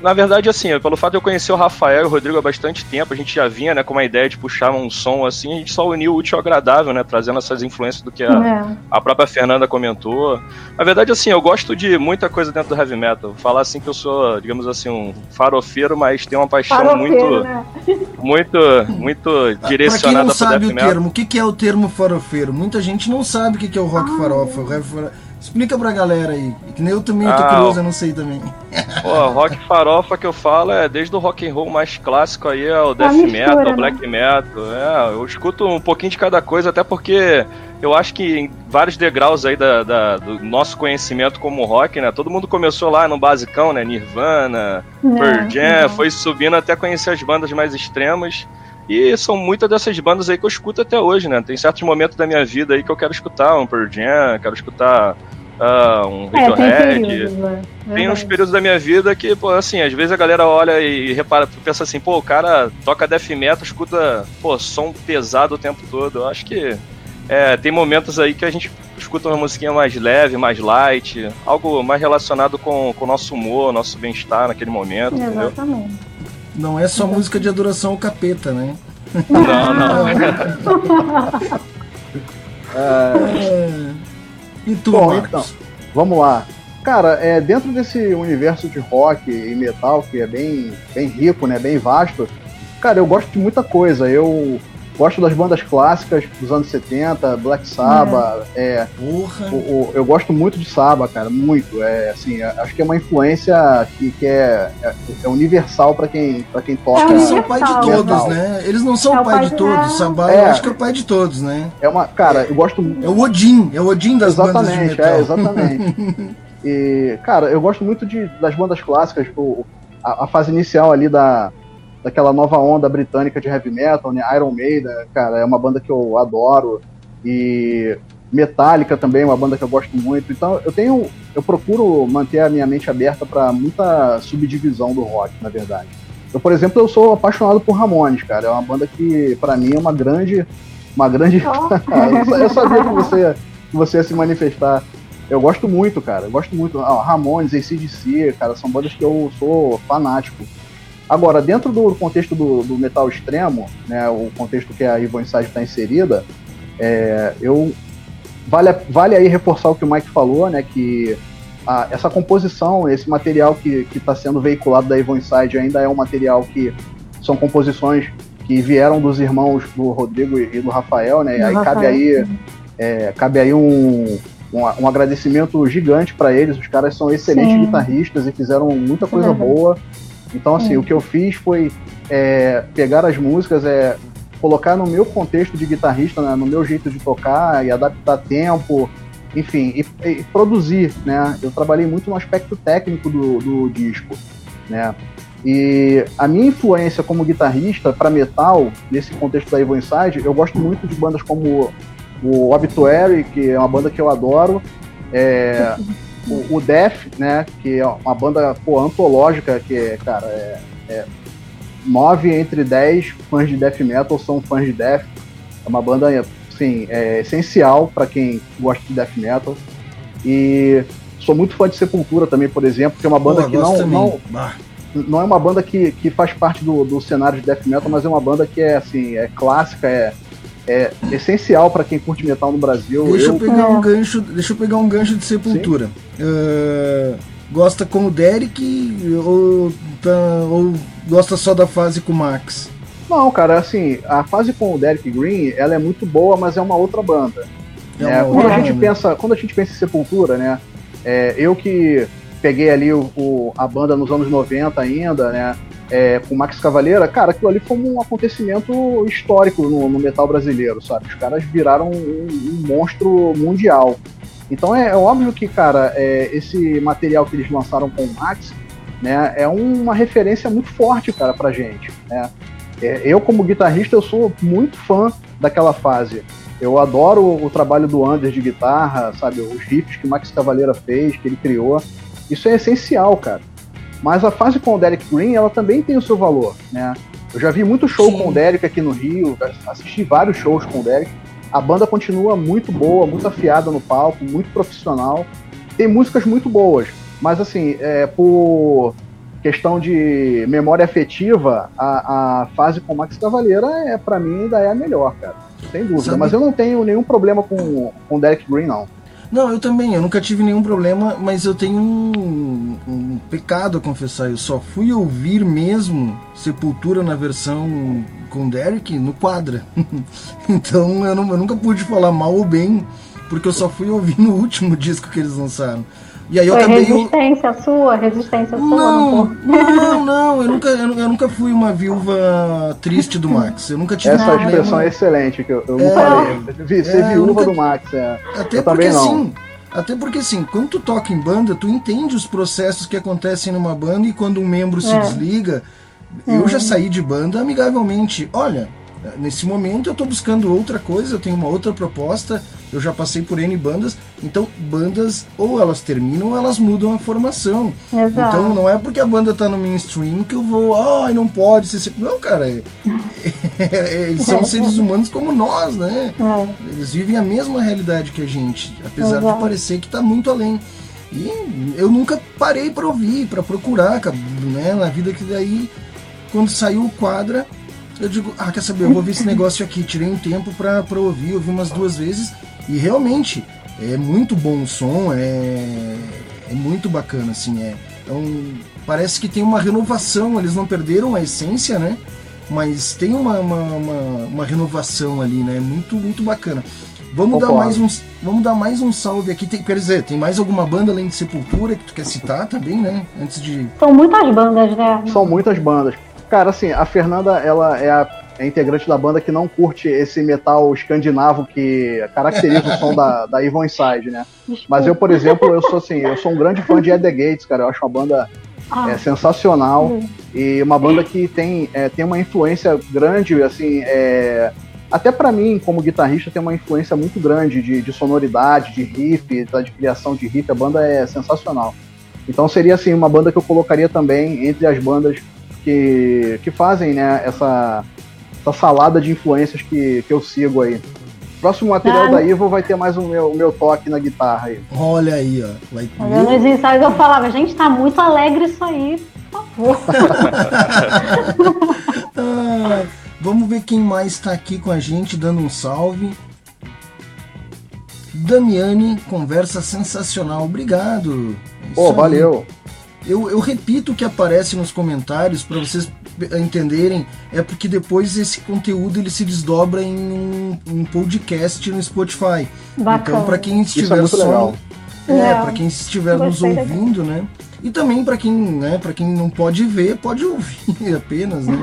Na verdade, assim, pelo fato de eu conhecer o Rafael e o Rodrigo há bastante tempo, a gente já vinha né, com uma ideia de puxar um som assim, a gente só uniu o útil ao agradável, né? Trazendo essas influências do que a, É. a própria Fernanda comentou. Na verdade, assim, eu gosto de muita coisa dentro do heavy metal. Falar assim que eu sou, digamos assim, um farofeiro, mas tenho uma paixão Farofeiro, muito, né? muito, muito Pra quem direcionada não pro sabe death o metal. termo, o que, é o termo farofeiro? Muita gente não sabe o que, é o rock farofa. O heavy faro- Explica pra galera aí. Que nem eu também tô Ah, curioso, eu não sei também. Pô, rock farofa que eu falo é desde o rock and roll mais clássico aí ao death mistura, metal, né? ao black metal. É, eu escuto um pouquinho de cada coisa, até porque eu acho que em vários degraus aí da, da- do nosso conhecimento como rock, né? Todo mundo começou lá no basicão, né? Nirvana, Pearl Jam, É, foi subindo até conhecer as bandas mais extremas. E são muitas dessas bandas aí que eu escuto até hoje, né? Tem certos momentos da minha vida aí que eu quero escutar um Pearl Jam, quero escutar ah, um É, tem Radiohead. períodos, né? Tem uns períodos da minha vida que, pô, assim, às vezes a galera olha e repara, pensa assim, pô, o cara toca death metal, escuta, pô, som pesado o tempo todo. Eu acho que é, tem momentos aí que a gente escuta uma musiquinha mais leve, mais light, algo mais relacionado com o nosso humor, nosso bem-estar naquele momento, entendeu? Exatamente. Não é só música de adoração ao capeta, né? Não, não. É. E tu, Bom, Marcos? então. Vamos lá. Cara, é, dentro desse universo de rock e metal, que é bem, bem rico, né, bem vasto, cara, eu gosto de muita coisa. Eu gosto das bandas clássicas dos anos 70, Black Sabbath, é, Porra. o- o- eu gosto muito de Saba, cara, muito. É, assim, é, acho que é uma influência que, que é, é, é universal pra quem, pra quem toca. Eles são pai de todos, né? Eles não são É o pai pai de todos. é. Sabá, É. eu acho que é o pai de todos, né? É uma, cara, eu gosto É o Odin, é o Odin das bandas de Exatamente, metal. é, exatamente. e, cara, eu gosto muito de, das bandas clássicas, o- a, a fase inicial ali da, daquela nova onda britânica de heavy metal, né? Iron Maiden, cara, é uma banda que eu adoro. E Metallica também é uma banda que eu gosto muito. Então, eu tenho, eu procuro manter a minha mente aberta para muita subdivisão do rock, na verdade. Eu, por exemplo, eu sou apaixonado por Ramones, cara. É uma banda que, para mim, é uma grande, uma grande sa- eu sabia que você, que você ia se manifestar. Eu gosto muito, cara. Eu gosto muito. Ah, Ramones, ACDC, cara, são bandas que eu sou fanático. Agora, dentro do contexto do, do metal extremo, né, o contexto que a Evil Inside está inserida, É, eu vale, vale aí reforçar o que o Mike falou, né? Que a, essa composição, esse material que está sendo veiculado da Evil Inside ainda é um material que são composições que vieram dos irmãos do Rodrigo e do Rafael, né? aí Rafael. cabe aí, é, cabe aí um, um, um agradecimento gigante para eles. Os caras são excelentes Sim. guitarristas e fizeram muita coisa boa. Então, assim, Sim. o que eu fiz foi é, pegar as músicas, é, colocar no meu contexto de guitarrista, né, no meu jeito de tocar e adaptar tempo, enfim, e, e, produzir, né? Eu trabalhei muito no aspecto técnico do, do disco, né? E a minha influência como guitarrista para metal, nesse contexto da Evil Inside, eu gosto muito de bandas como o Obituary, que é uma banda que eu adoro, é, o, o Death, né, que é uma banda pô, antológica, que cara, é, é nove entre dez fãs de death metal são fãs de death. É uma banda, assim, é essencial para quem gosta de death metal. E sou muito fã de Sepultura também, por exemplo, que é uma banda Pô, que não, não, não é uma banda que, que faz parte do, do cenário de death metal, mas é uma banda que é assim, é clássica, é, é essencial para quem curte metal no Brasil. Deixa eu, eu pegar um gancho, deixa eu pegar um gancho de Sepultura. Uh, gosta como o Derek ou, tá, ou gosta só da fase com o Max? Não, cara, assim, a fase com o Derek Green, ela é muito boa, mas é uma outra banda. É né? quando, a gente pensa, quando a gente pensa em Sepultura, né? É, eu que peguei ali o, o, a banda nos anos 90 ainda, né? É, com Max Cavaleira, cara, aquilo ali foi um acontecimento histórico no, no metal brasileiro, sabe? Os caras viraram um, um monstro mundial. Então é, é, óbvio que, cara, é, esse material que eles lançaram com o Max, né, é uma referência muito forte, cara, pra gente, né? É, eu, como guitarrista, eu sou muito fã daquela fase. Eu adoro o trabalho do Anders de guitarra, sabe? Os riffs que o Max Cavaleira fez, que ele criou. Isso é essencial, cara. Mas a fase com o Derek Green, ela também tem o seu valor, né? Eu já vi muito show Sim. com o Derek aqui no Rio, assisti vários shows com o Derek. A banda continua muito boa, muito afiada no palco, muito profissional. Tem músicas muito boas, mas assim, é, por questão de memória afetiva, a, a fase com o Max Cavaleira é para mim ainda é a melhor, cara. Sem dúvida. Sabe? Mas eu não tenho nenhum problema com o Derek Green, não. Não, eu também, eu nunca tive nenhum problema, mas eu tenho um, um pecado a confessar. Eu só fui ouvir mesmo Sepultura na versão com Derek no quadra. então eu, não, eu nunca pude falar mal ou bem, porque eu só fui ouvir no último disco que eles lançaram. E aí eu Foi acabei. Resistência sua, resistência não, sua. Não, não, não, eu nunca, eu, nunca fui uma viúva triste do Max. Eu nunca tive Essa problema. expressão é excelente, que eu, eu é, falei. Ser é, viúva nunca... do Max, é. Até eu porque assim. Até porque assim, quando tu toca em banda, tu entende os processos que acontecem numa banda e quando um membro se é. desliga, eu já saí de banda amigavelmente. Olha, nesse momento eu estou buscando outra coisa, eu tenho uma outra proposta, eu já passei por N bandas, então bandas ou elas terminam ou elas mudam a formação. Exato. Então não é porque a banda está no mainstream que eu vou, ai, não pode ser. Não, cara, é, é, eles são seres humanos como nós, né? É. Eles vivem a mesma realidade que a gente, apesar Exato. de parecer que está muito além. E eu nunca parei para ouvir, para procurar, né? Na vida que daí, quando saiu o quadra, eu digo, ah, quer saber, eu vou ouvir esse negócio aqui. Tirei um tempo pra, pra ouvir, ouvi umas duas vezes e realmente é muito bom o som, é, é muito bacana, assim. É, é um, parece que tem uma renovação, eles não perderam a essência, né? Mas tem uma, uma, uma, uma renovação ali, né? Muito, muito bacana. Vamos dar, mais um, vamos dar mais um salve aqui. Tem, quer dizer, tem mais alguma banda além de Sepultura que tu quer citar também, né? Antes de. São muitas bandas, né? São muitas bandas. Cara, assim, a Fernanda, ela é a é integrante da banda que não curte esse metal escandinavo que caracteriza o som da, da Evil Inside, né? Mas eu, por exemplo, eu sou assim, eu sou um grande fã de Ed The Gates, cara. Eu acho uma banda ah. é, sensacional e uma banda que tem, é, tem uma influência grande, assim, é, até para mim, como guitarrista, tem uma influência muito grande de, de sonoridade, de riff, de criação de riff. A banda é sensacional. Então seria assim uma banda que eu colocaria também entre as bandas que, que fazem né, essa, essa salada de influências que, que eu sigo aí. Próximo material ah, da Ivo vai ter mais o meu, meu toque na guitarra aí. Olha aí, ó. Vai... Nos ensaios eu falava, gente, tá muito alegre isso aí, por favor. ah, vamos ver quem mais tá aqui com a gente, dando um salve. Damiane, conversa sensacional. Obrigado. É Pô, valeu. Eu, eu repito o que aparece nos comentários para vocês entenderem, é porque depois esse conteúdo ele se desdobra em um, um podcast no Spotify. Bacana. Então, para quem estiver é só. Legal. É, para quem estiver nos ouvindo, né? E também para quem, né, para quem não pode ver, pode ouvir apenas, né?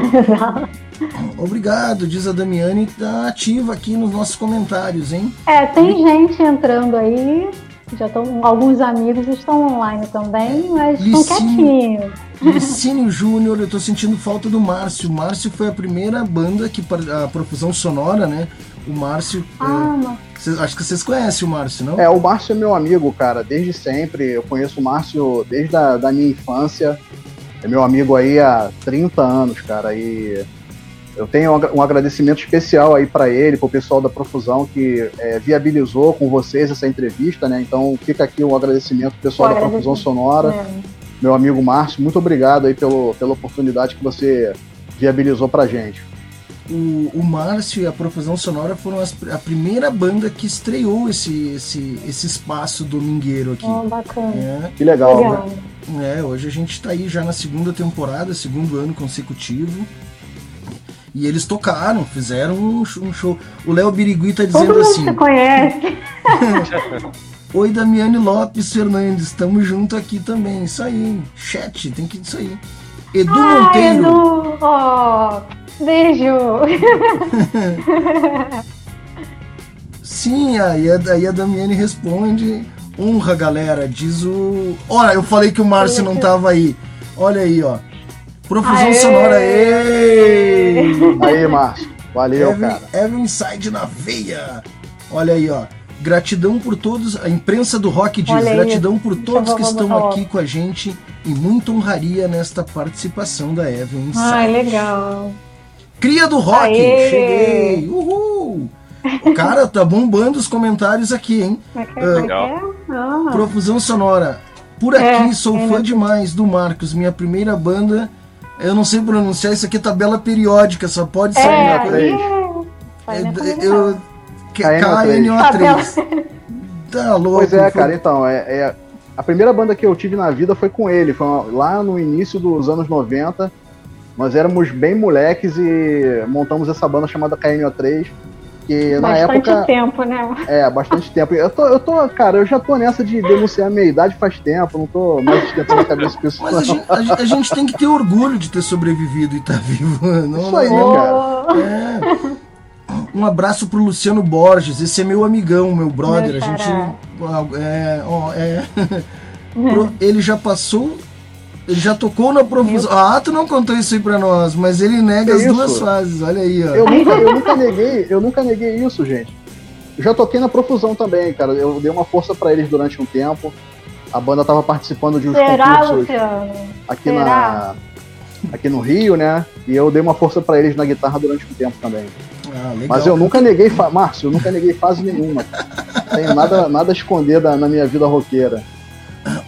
Obrigado, diz a Damiane, tá ativa aqui nos nossos comentários, hein? É, tem gente entrando aí. Já estão, alguns amigos estão online também, mas estão quietinhos. Licínio Júnior, eu tô sentindo falta do Márcio. O Márcio foi a primeira banda que a profusão sonora, né? O Márcio, Ah, mas é, cês- acho que vocês conhecem o Márcio, não? É, o Márcio é meu amigo, cara, desde sempre. Eu conheço o Márcio desde a da minha infância. É meu amigo aí há 30 anos, cara. E eu tenho um agra- agradecimento especial aí pra ele, pro pessoal da Profusão que é, viabilizou com vocês essa entrevista, né? Então fica aqui um agradecimento pro pessoal Um da Profusão. Sonora, é. meu amigo Márcio. Muito obrigado aí pelo, pela oportunidade que você viabilizou pra gente. O, o Márcio e a Profusão Sonora foram as- a primeira banda que estreou esse, esse, esse espaço domingueiro aqui. Oh, bacana. É, Que legal, né? Legal. É, hoje a gente tá aí já na segunda temporada, segundo ano consecutivo. E eles tocaram, fizeram um sh- show. O Léo Birigui tá Todo dizendo mundo assim: se conhece. Oi, Damiane Lopes Fernandes, estamos junto aqui também. Isso aí, chat, tem que isso aí. Edu Ai, Monteiro, Edu! Ó, beijo! sim, aí a, aí a Damiane responde: honra, galera, diz o. Olha, eu falei que o Márcio não tava aí. Olha aí, ó. Profusão Aê! sonora, ê! Aí, Márcio. Valeu, Every, cara. Every Inside na veia. Olha aí, ó. Gratidão por todos. A imprensa do rock diz: Olha aí, gratidão por todos que estão aqui com a gente e muita honraria nesta participação da Every Inside. Ai, legal. Cria do rock, Aê! cheguei. Uhul. Cara, tá bombando os comentários aqui, hein? É é? Como é Legal. Ah, Profusão sonora. Por aqui, É, sou é, fã demais do Marcos, minha primeira banda. Eu não sei pronunciar isso aqui, é tabela periódica, só pode sair é, uma coisa. aí é- É, eu, KNO3. KNO3. Tá louco. Pois é, foi- cara, então, é, é- a primeira banda que eu tive na vida foi com ele, foi lá no início dos anos 90. Nós éramos bem moleques e montamos essa banda chamada KNO3, que na Bastante época tempo, né? é bastante tempo. Eu tô, eu tô, cara, eu já tô nessa de denunciar a minha idade faz tempo, não tô mais esquentando a cabeça com isso. Mas a gente, a gente- a gente tem que ter orgulho de ter sobrevivido e estar vivo. Não, Isso aí, não- né, cara? É. Um abraço pro Luciano Borges, esse é meu amigão, meu brother. Meu a gente. É, ó, é. Ele já passou. Ele já tocou na profusão. Ah, tu não contou isso aí pra nós, mas ele nega as isso? duas fases. Olha aí, ó. Eu nunca, eu nunca neguei, eu nunca neguei isso, gente. Eu já toquei na Profusão também, cara. Eu dei uma força pra eles durante um tempo. A banda tava participando de uns Será, concursos Luciano? aqui Será? na aqui no Rio, né? E eu dei uma força pra eles na guitarra durante um tempo também. Ah, legal. Mas eu nunca neguei, fa... Márcio, eu nunca neguei fase nenhuma. Tenho nada, nada a esconder da, na minha vida roqueira.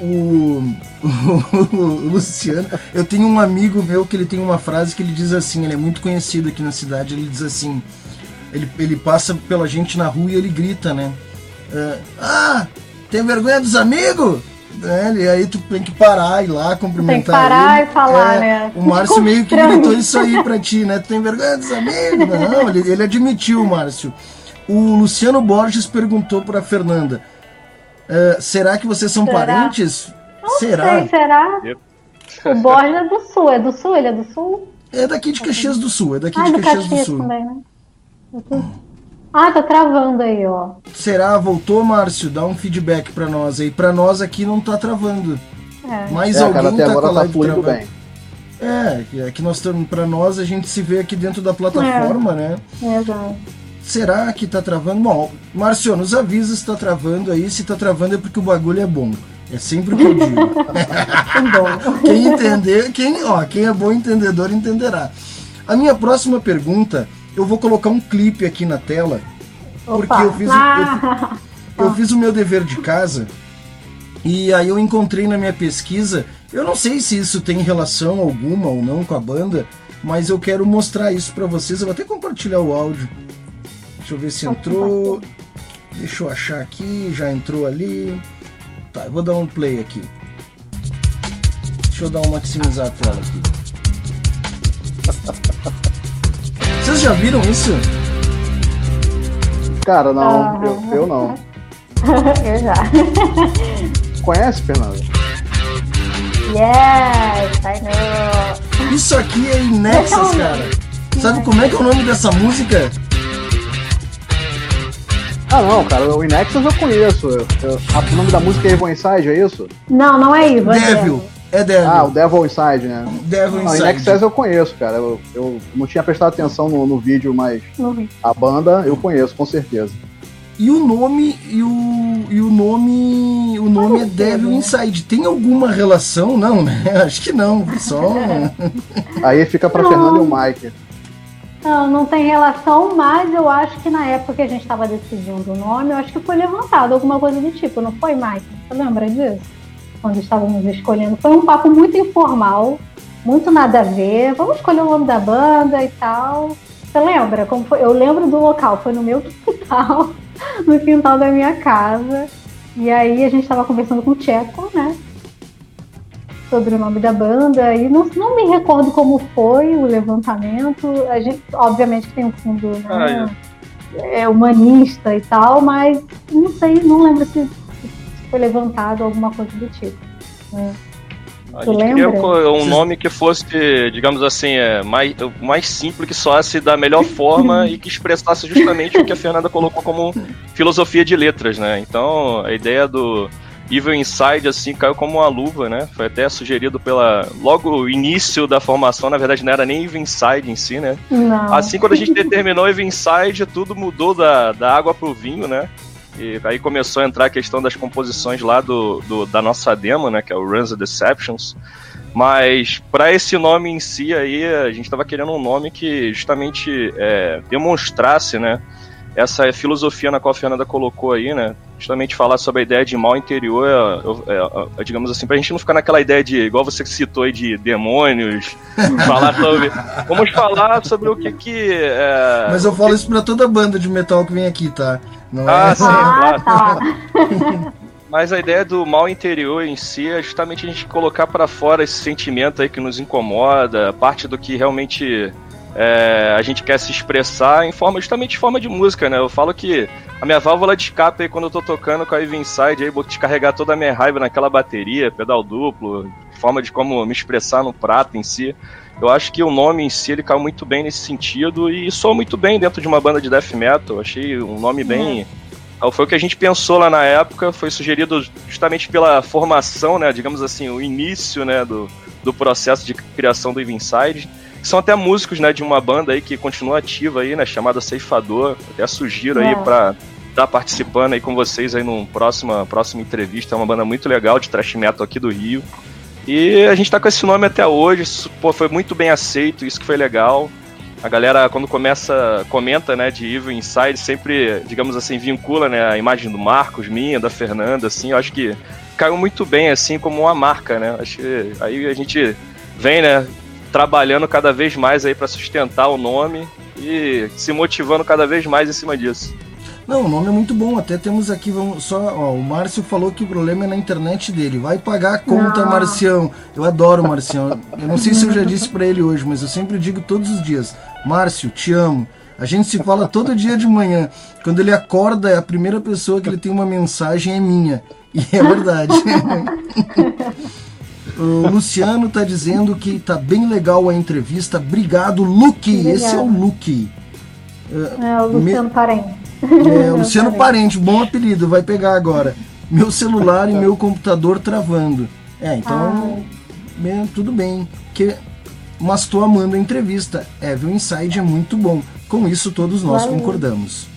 O, o Luciano, eu tenho um amigo meu que ele tem uma frase que ele diz assim, ele é muito conhecido aqui na cidade, ele diz assim, ele, ele passa pela gente na rua e ele grita, né? é, ah, tem vergonha dos amigos? Né? E aí tu tem que parar e ir lá cumprimentar Tem que parar ele. e falar, É, né? O Márcio meio que gritou isso aí pra ti, né? Tu tem vergonha dos amigos? Não, ele, ele admitiu, Márcio. O Luciano Borges perguntou pra Fernanda, é, será que vocês são Será? parentes? Não Será? sei, será? O Borges é do Sul, é do Sul? Ele é do Sul? É daqui de Caxias do Sul, é daqui Ah, de do Caxias do Sul. também, né? Tô- Ah, tá travando aí, ó. Será? Voltou, Márcio? Dá um feedback pra nós aí. Pra nós aqui não tá travando. É. Mas é, alguém cara, até tá com a agora tá fluindo bem. É, que- é que nós estamos. Pra nós a gente se vê aqui dentro da plataforma, né? Exato. Será que tá travando? Bom, Márcio, nos avisa se tá travando aí. Se tá travando é porque o bagulho é bom. É sempre o que eu digo. quem entender, quem, ó, quem é bom entendedor entenderá. A minha próxima pergunta, eu vou colocar um clipe aqui na tela, porque Opa. eu fiz, o- Ah, eu, eu fiz o meu dever de casa e aí eu encontrei na minha pesquisa, eu não sei se isso tem relação alguma ou não com a banda, mas eu quero mostrar isso pra vocês. Eu vou até compartilhar o áudio. Deixa eu ver se entrou. Deixa eu achar aqui, já entrou ali. Tá, eu vou dar um play aqui. Deixa eu dar um maximizar a tela aqui. Vocês já viram isso? Cara, não, ah. eu, eu não. eu já. Conhece, Fernanda? Yes, I know. Isso aqui é Inexas, cara. Sabe como é que é o nome dessa música? Ah, não, cara, o Inexus eu conheço. Eu, eu, o nome da música é Evil Inside, é isso? Não, não é Evil. É Devil. É Devil. Ah, o Devil Inside, né? Devil não, Inside. Inexus eu conheço, cara. Eu, eu não tinha prestado atenção no, no vídeo, mas a banda eu conheço, com certeza. E o nome e o, e o nome o nome é Devil Inside. Tem alguma relação? Não, né? Acho que não. Só Aí fica para Fernando e o Mike. Não, não tem relação, mas eu acho que na época que a gente estava decidindo o nome, eu acho que foi levantado alguma coisa do tipo, não foi, Mike? Você lembra disso? Quando estávamos escolhendo. Foi um papo muito informal, muito nada a ver. Vamos escolher o nome da banda e tal. Você lembra? Como foi? Eu lembro do local, foi no meu quintal, no quintal da minha casa. E aí a gente estava conversando com o Tcheco, né? Sobre o nome da banda e não, não me recordo como foi o levantamento. A gente, obviamente, tem um fundo né, ah, é. é. humanista e tal, mas não sei, não lembro se, se foi levantado alguma coisa do tipo. Né. A gente queria um nome que fosse, digamos assim, é, mais, mais simples, que soasse da melhor forma e que expressasse justamente o que a Fernanda colocou como filosofia de letras, né? Então, a ideia do, Evil Inside, assim, caiu como uma luva, né? Foi até sugerido pela. Logo o início da formação, na verdade, não era nem Evil Inside em si, né? Não. Assim, quando a gente determinou Evil Inside, tudo mudou da, da água pro vinho, né? E aí começou a entrar a questão das composições lá do, do da nossa demo, né? Que é o Runs of Deceptions. Mas para esse nome em si aí, a gente estava querendo um nome que justamente é, demonstrasse, né? Essa filosofia na qual a Fernanda colocou aí, né? Justamente falar sobre a ideia de mal interior, é, é, é, digamos assim, pra gente não ficar naquela ideia de, igual você citou aí, de demônios, falar sobre. Vamos falar sobre o que que. É, Mas eu falo que... isso pra toda banda de metal que vem aqui, tá? Não ah, é... sim, ah, claro. Tá. Mas a ideia do mal interior em si é justamente a gente colocar para fora esse sentimento aí que nos incomoda, parte do que realmente é, a gente quer se expressar em forma, justamente em forma de música, né? Eu falo que a minha válvula de escape aí quando eu tô tocando com a Eve Inside, aí vou descarregar toda a minha raiva naquela bateria, pedal duplo, forma de como me expressar no prato em si. Eu acho que o nome em si ele caiu muito bem nesse sentido e soa muito bem dentro de uma banda de death metal. Achei um nome bem. Uhum. Foi o que a gente pensou lá na época, foi sugerido justamente pela formação, né, digamos assim, o início, né, do, do processo de criação do Eve Inside são até músicos, né, de uma banda aí que continua ativa aí, né, chamada Ceifador. Até sugiro é. aí para estar tá participando aí com vocês aí numa próxima, próxima entrevista. É uma banda muito legal de thrash metal aqui do Rio. E a gente tá com esse nome até hoje, isso, pô, foi muito bem aceito, isso que foi legal. A galera, quando começa, comenta, né, de Evil Inside, sempre, digamos assim, vincula, né, a imagem do Marcos, minha, da Fernanda, assim, eu acho que caiu muito bem, assim, como uma marca, né, acho que aí a gente vem, né, trabalhando cada vez mais aí para sustentar o nome e se motivando cada vez mais em cima disso. Não, o nome é muito bom. Até temos aqui, vamos só, ó, o Márcio falou que o problema é na internet dele. Vai pagar a conta, não. Marcião. Eu adoro o Marcião. Eu não sei se eu já disse para ele hoje, mas eu sempre digo todos os dias: Márcio, te amo. A gente se fala todo dia de manhã. Quando ele acorda, a primeira pessoa que ele tem uma mensagem é minha. E é verdade. O Luciano está dizendo que tá bem legal a entrevista. Obrigado, Luke. Obrigado. Esse é o Luke. É, o Luciano Me... Parente. É, Luciano Parente, bom apelido, vai pegar agora. Meu celular e meu computador travando. É, então, bem, tudo bem. Que, mas tô amando a entrevista. Evil Inside é muito bom. Com isso, todos nós Valeu. concordamos.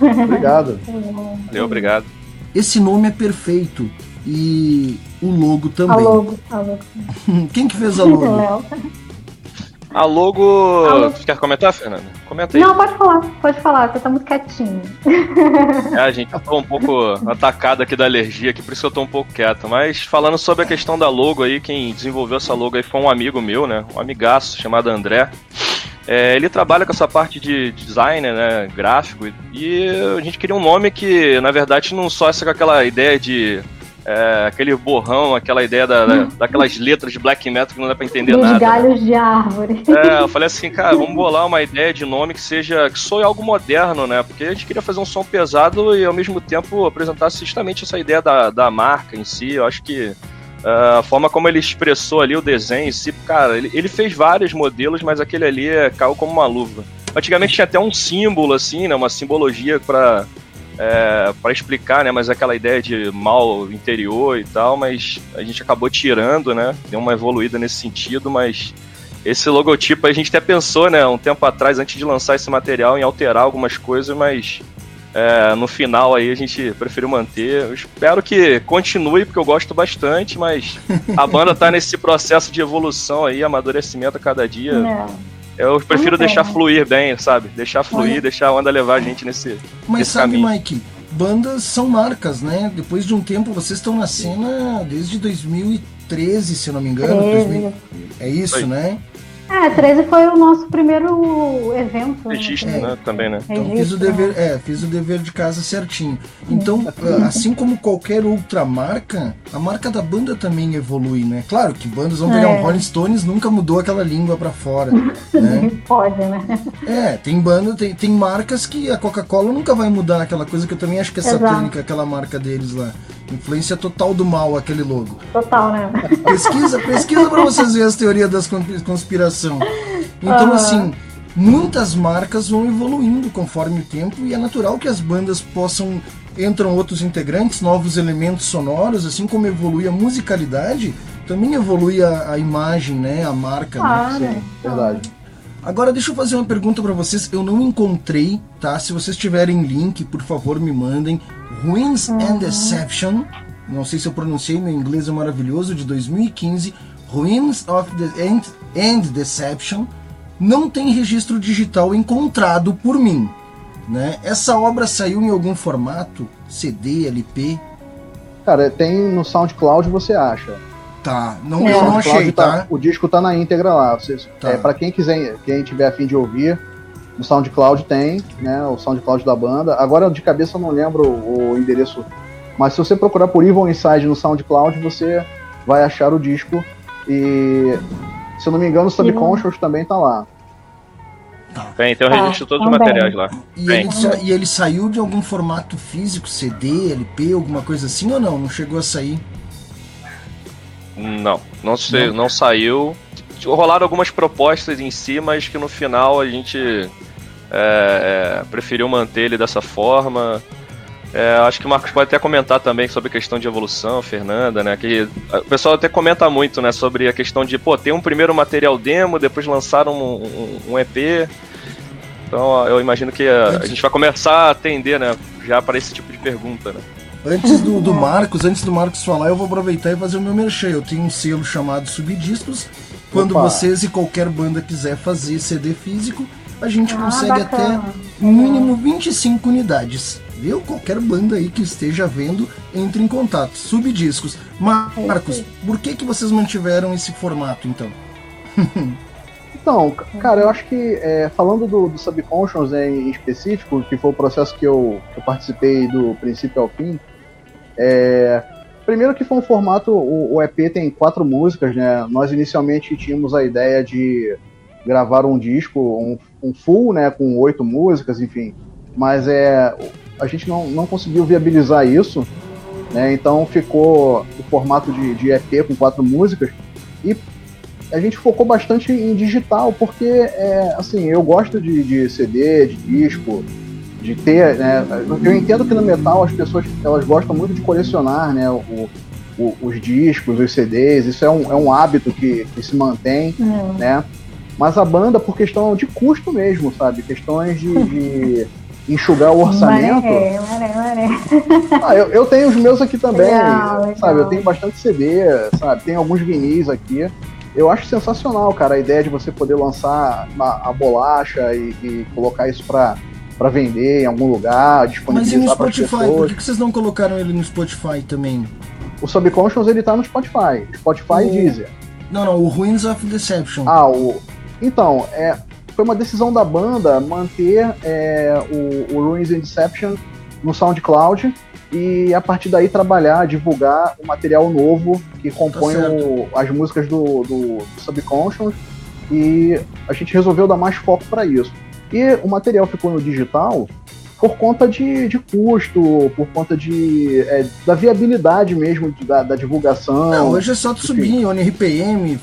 Obrigado. Valeu, obrigado. Esse nome é perfeito. E o logo também. A logo. A logo. Quem que fez a logo? A logo. a logo. Quer comentar, Fernanda? Comenta aí. Não, pode falar, pode falar, você tá muito quietinho. É, a gente tá um pouco atacado aqui da alergia, aqui, por isso que eu tô um pouco quieto. Mas falando sobre a questão da logo aí, quem desenvolveu essa logo aí foi um amigo meu, né? Um amigaço chamado André. É, ele trabalha com essa parte de design, né, gráfico, e a gente queria um nome que, na verdade, não só essa com aquela ideia de é, aquele borrão, aquela ideia da, da, daquelas letras de black metal que não dá pra entender Dos nada. né? galhos de árvore. É, eu falei assim, cara, vamos bolar uma ideia de nome que seja, que soe algo moderno, né? Porque a gente queria fazer um som pesado e ao mesmo tempo apresentasse justamente essa ideia da, da marca em si. Eu acho que uh, a forma como ele expressou ali o desenho em si, cara, ele, ele fez vários modelos, mas aquele ali é, caiu como uma luva. Antigamente tinha até um símbolo, assim, né? Uma simbologia para é, para explicar, né? Mas aquela ideia de mal interior e tal, mas a gente acabou tirando, né? Deu uma evoluída nesse sentido, mas esse logotipo a gente até pensou, né? Um tempo atrás, antes de lançar esse material, em alterar algumas coisas, mas é, no final aí a gente preferiu manter. Eu espero que continue, porque eu gosto bastante, mas a banda tá nesse processo de evolução aí, amadurecimento a cada dia. Não. Eu prefiro deixar fluir bem, sabe? Deixar fluir, Olha. deixar a onda levar a gente nesse, Mas nesse sabe, caminho. Mike, bandas são marcas, né? Depois de um tempo, vocês estão na cena desde 2013, se eu não me engano. 2000 É isso, Foi. né? É, 13 foi o nosso primeiro evento. né? Registro, É. né? Também, né? Então fiz o Registro, dever, é, fiz o dever de casa certinho. Então, ah, assim como qualquer outra marca, a marca da banda também evolui, né? Claro que bandas vão pegar É. um Rolling Stones, nunca mudou aquela língua pra fora, né? Pode, né? É, tem banda, tem, tem marcas que a Coca-Cola nunca vai mudar aquela coisa que eu também acho que é Exato. satânica, aquela marca deles lá. Influência total do mal, aquele logo. Total, né? Pesquisa, pesquisa pra vocês verem as teorias das con- conspiração. Então, Aham. assim, muitas marcas vão evoluindo conforme o tempo e é natural que as bandas possam entram outros integrantes, novos elementos sonoros, assim como evolui a musicalidade, também evolui a, a imagem, né, a marca. né? Claro. Sim, verdade. Agora deixa eu fazer uma pergunta pra vocês. Eu não encontrei, tá? Se vocês tiverem link, por favor, me mandem. Ruins and Deception. Não sei se eu pronunciei, meu inglês é maravilhoso, de 2015. Ruins of the and, and Deception. Não tem registro digital encontrado por mim. Né? Essa obra saiu em algum formato? CD, LP? Cara, tem no SoundCloud você acha. Tá, não, É. eu não O achei, SoundCloud tá? O disco tá na íntegra lá. Vocês, Tá. é, para quem quiser, quem tiver afim de ouvir, no SoundCloud tem, né? O SoundCloud da banda. Agora de cabeça eu não lembro o, endereço, mas se você procurar por Evil Inside no SoundCloud, você vai achar o disco. E se eu não me engano, o Subconscious também tá lá. Tem, tem o Tá, registro de todos os materiais lá. E ele, e ele saiu de algum formato físico, CD, LP, alguma coisa assim ou não? Não chegou a sair? Não, não, sei, Não? não saiu. Rolaram algumas propostas em si, mas que no final a gente é, é, preferiu manter ele dessa forma. É, acho que o Marcos pode até comentar também sobre a questão de evolução, Fernanda, né? Que o pessoal até comenta muito, né? Sobre a questão de, pô, tem um primeiro material demo, depois lançaram um, um- um EP. Então eu imagino que a, a gente vai começar a atender, né? Já para esse tipo de pergunta, né? Antes do, do Marcos, antes do Marcos falar, eu vou aproveitar e fazer o meu merchan. Eu tenho um selo chamado Subdiscos. Quando Opa. vocês e qualquer banda quiser fazer CD físico, a gente Ah, consegue bacana. até no mínimo 25 unidades. Viu? Qualquer banda aí que esteja vendo, entre em contato. Subdiscos. Marcos, por que, que vocês mantiveram esse formato então? Então, cara, eu acho que é, falando do, do Subconscious né, em específico, que foi o processo que eu, que eu participei do princípio ao fim, é, primeiro que foi um formato, o, o EP tem quatro músicas, né? Nós inicialmente tínhamos a ideia de gravar um disco, um, um full, né, com oito músicas, enfim, mas é, a gente não, não conseguiu viabilizar isso, né? Então ficou o formato de, de EP com quatro músicas e a gente focou bastante em digital, porque, é, assim, eu gosto de, de CD, de disco, de ter, né, eu entendo que no metal as pessoas, elas gostam muito de colecionar, né, o, o- os discos, os CDs, isso é um, é um hábito que, que se mantém, Hum. né, mas a banda, por questão de custo mesmo, sabe, questões de, de enxugar o orçamento, Maré, maré, maré. ah, eu, eu tenho os meus aqui também, Legal, legal. sabe? Eu tenho bastante CD, sabe? Tem alguns vinis aqui. Eu acho sensacional, cara, a ideia de você poder lançar a, a bolacha e, e colocar isso pra, pra vender em algum lugar, Mas e no disponibilizar para Spotify? Por que, que vocês não colocaram ele no Spotify também? O Subconscious, ele tá no Spotify. Spotify e O- Deezer. Não, não, o Ruins of Deception. Ah, o... Então, é... foi uma decisão da banda manter é, o, o Ruins and Deception no SoundCloud e a partir daí trabalhar, divulgar o material novo que compõe Tá o, as músicas do, do, do Subconscious e a gente resolveu dar mais foco para isso. E o material ficou no digital por conta de, de custo, por conta de é, da viabilidade mesmo de, da, da, divulgação. Não, hoje é só tu subir, ONRPM,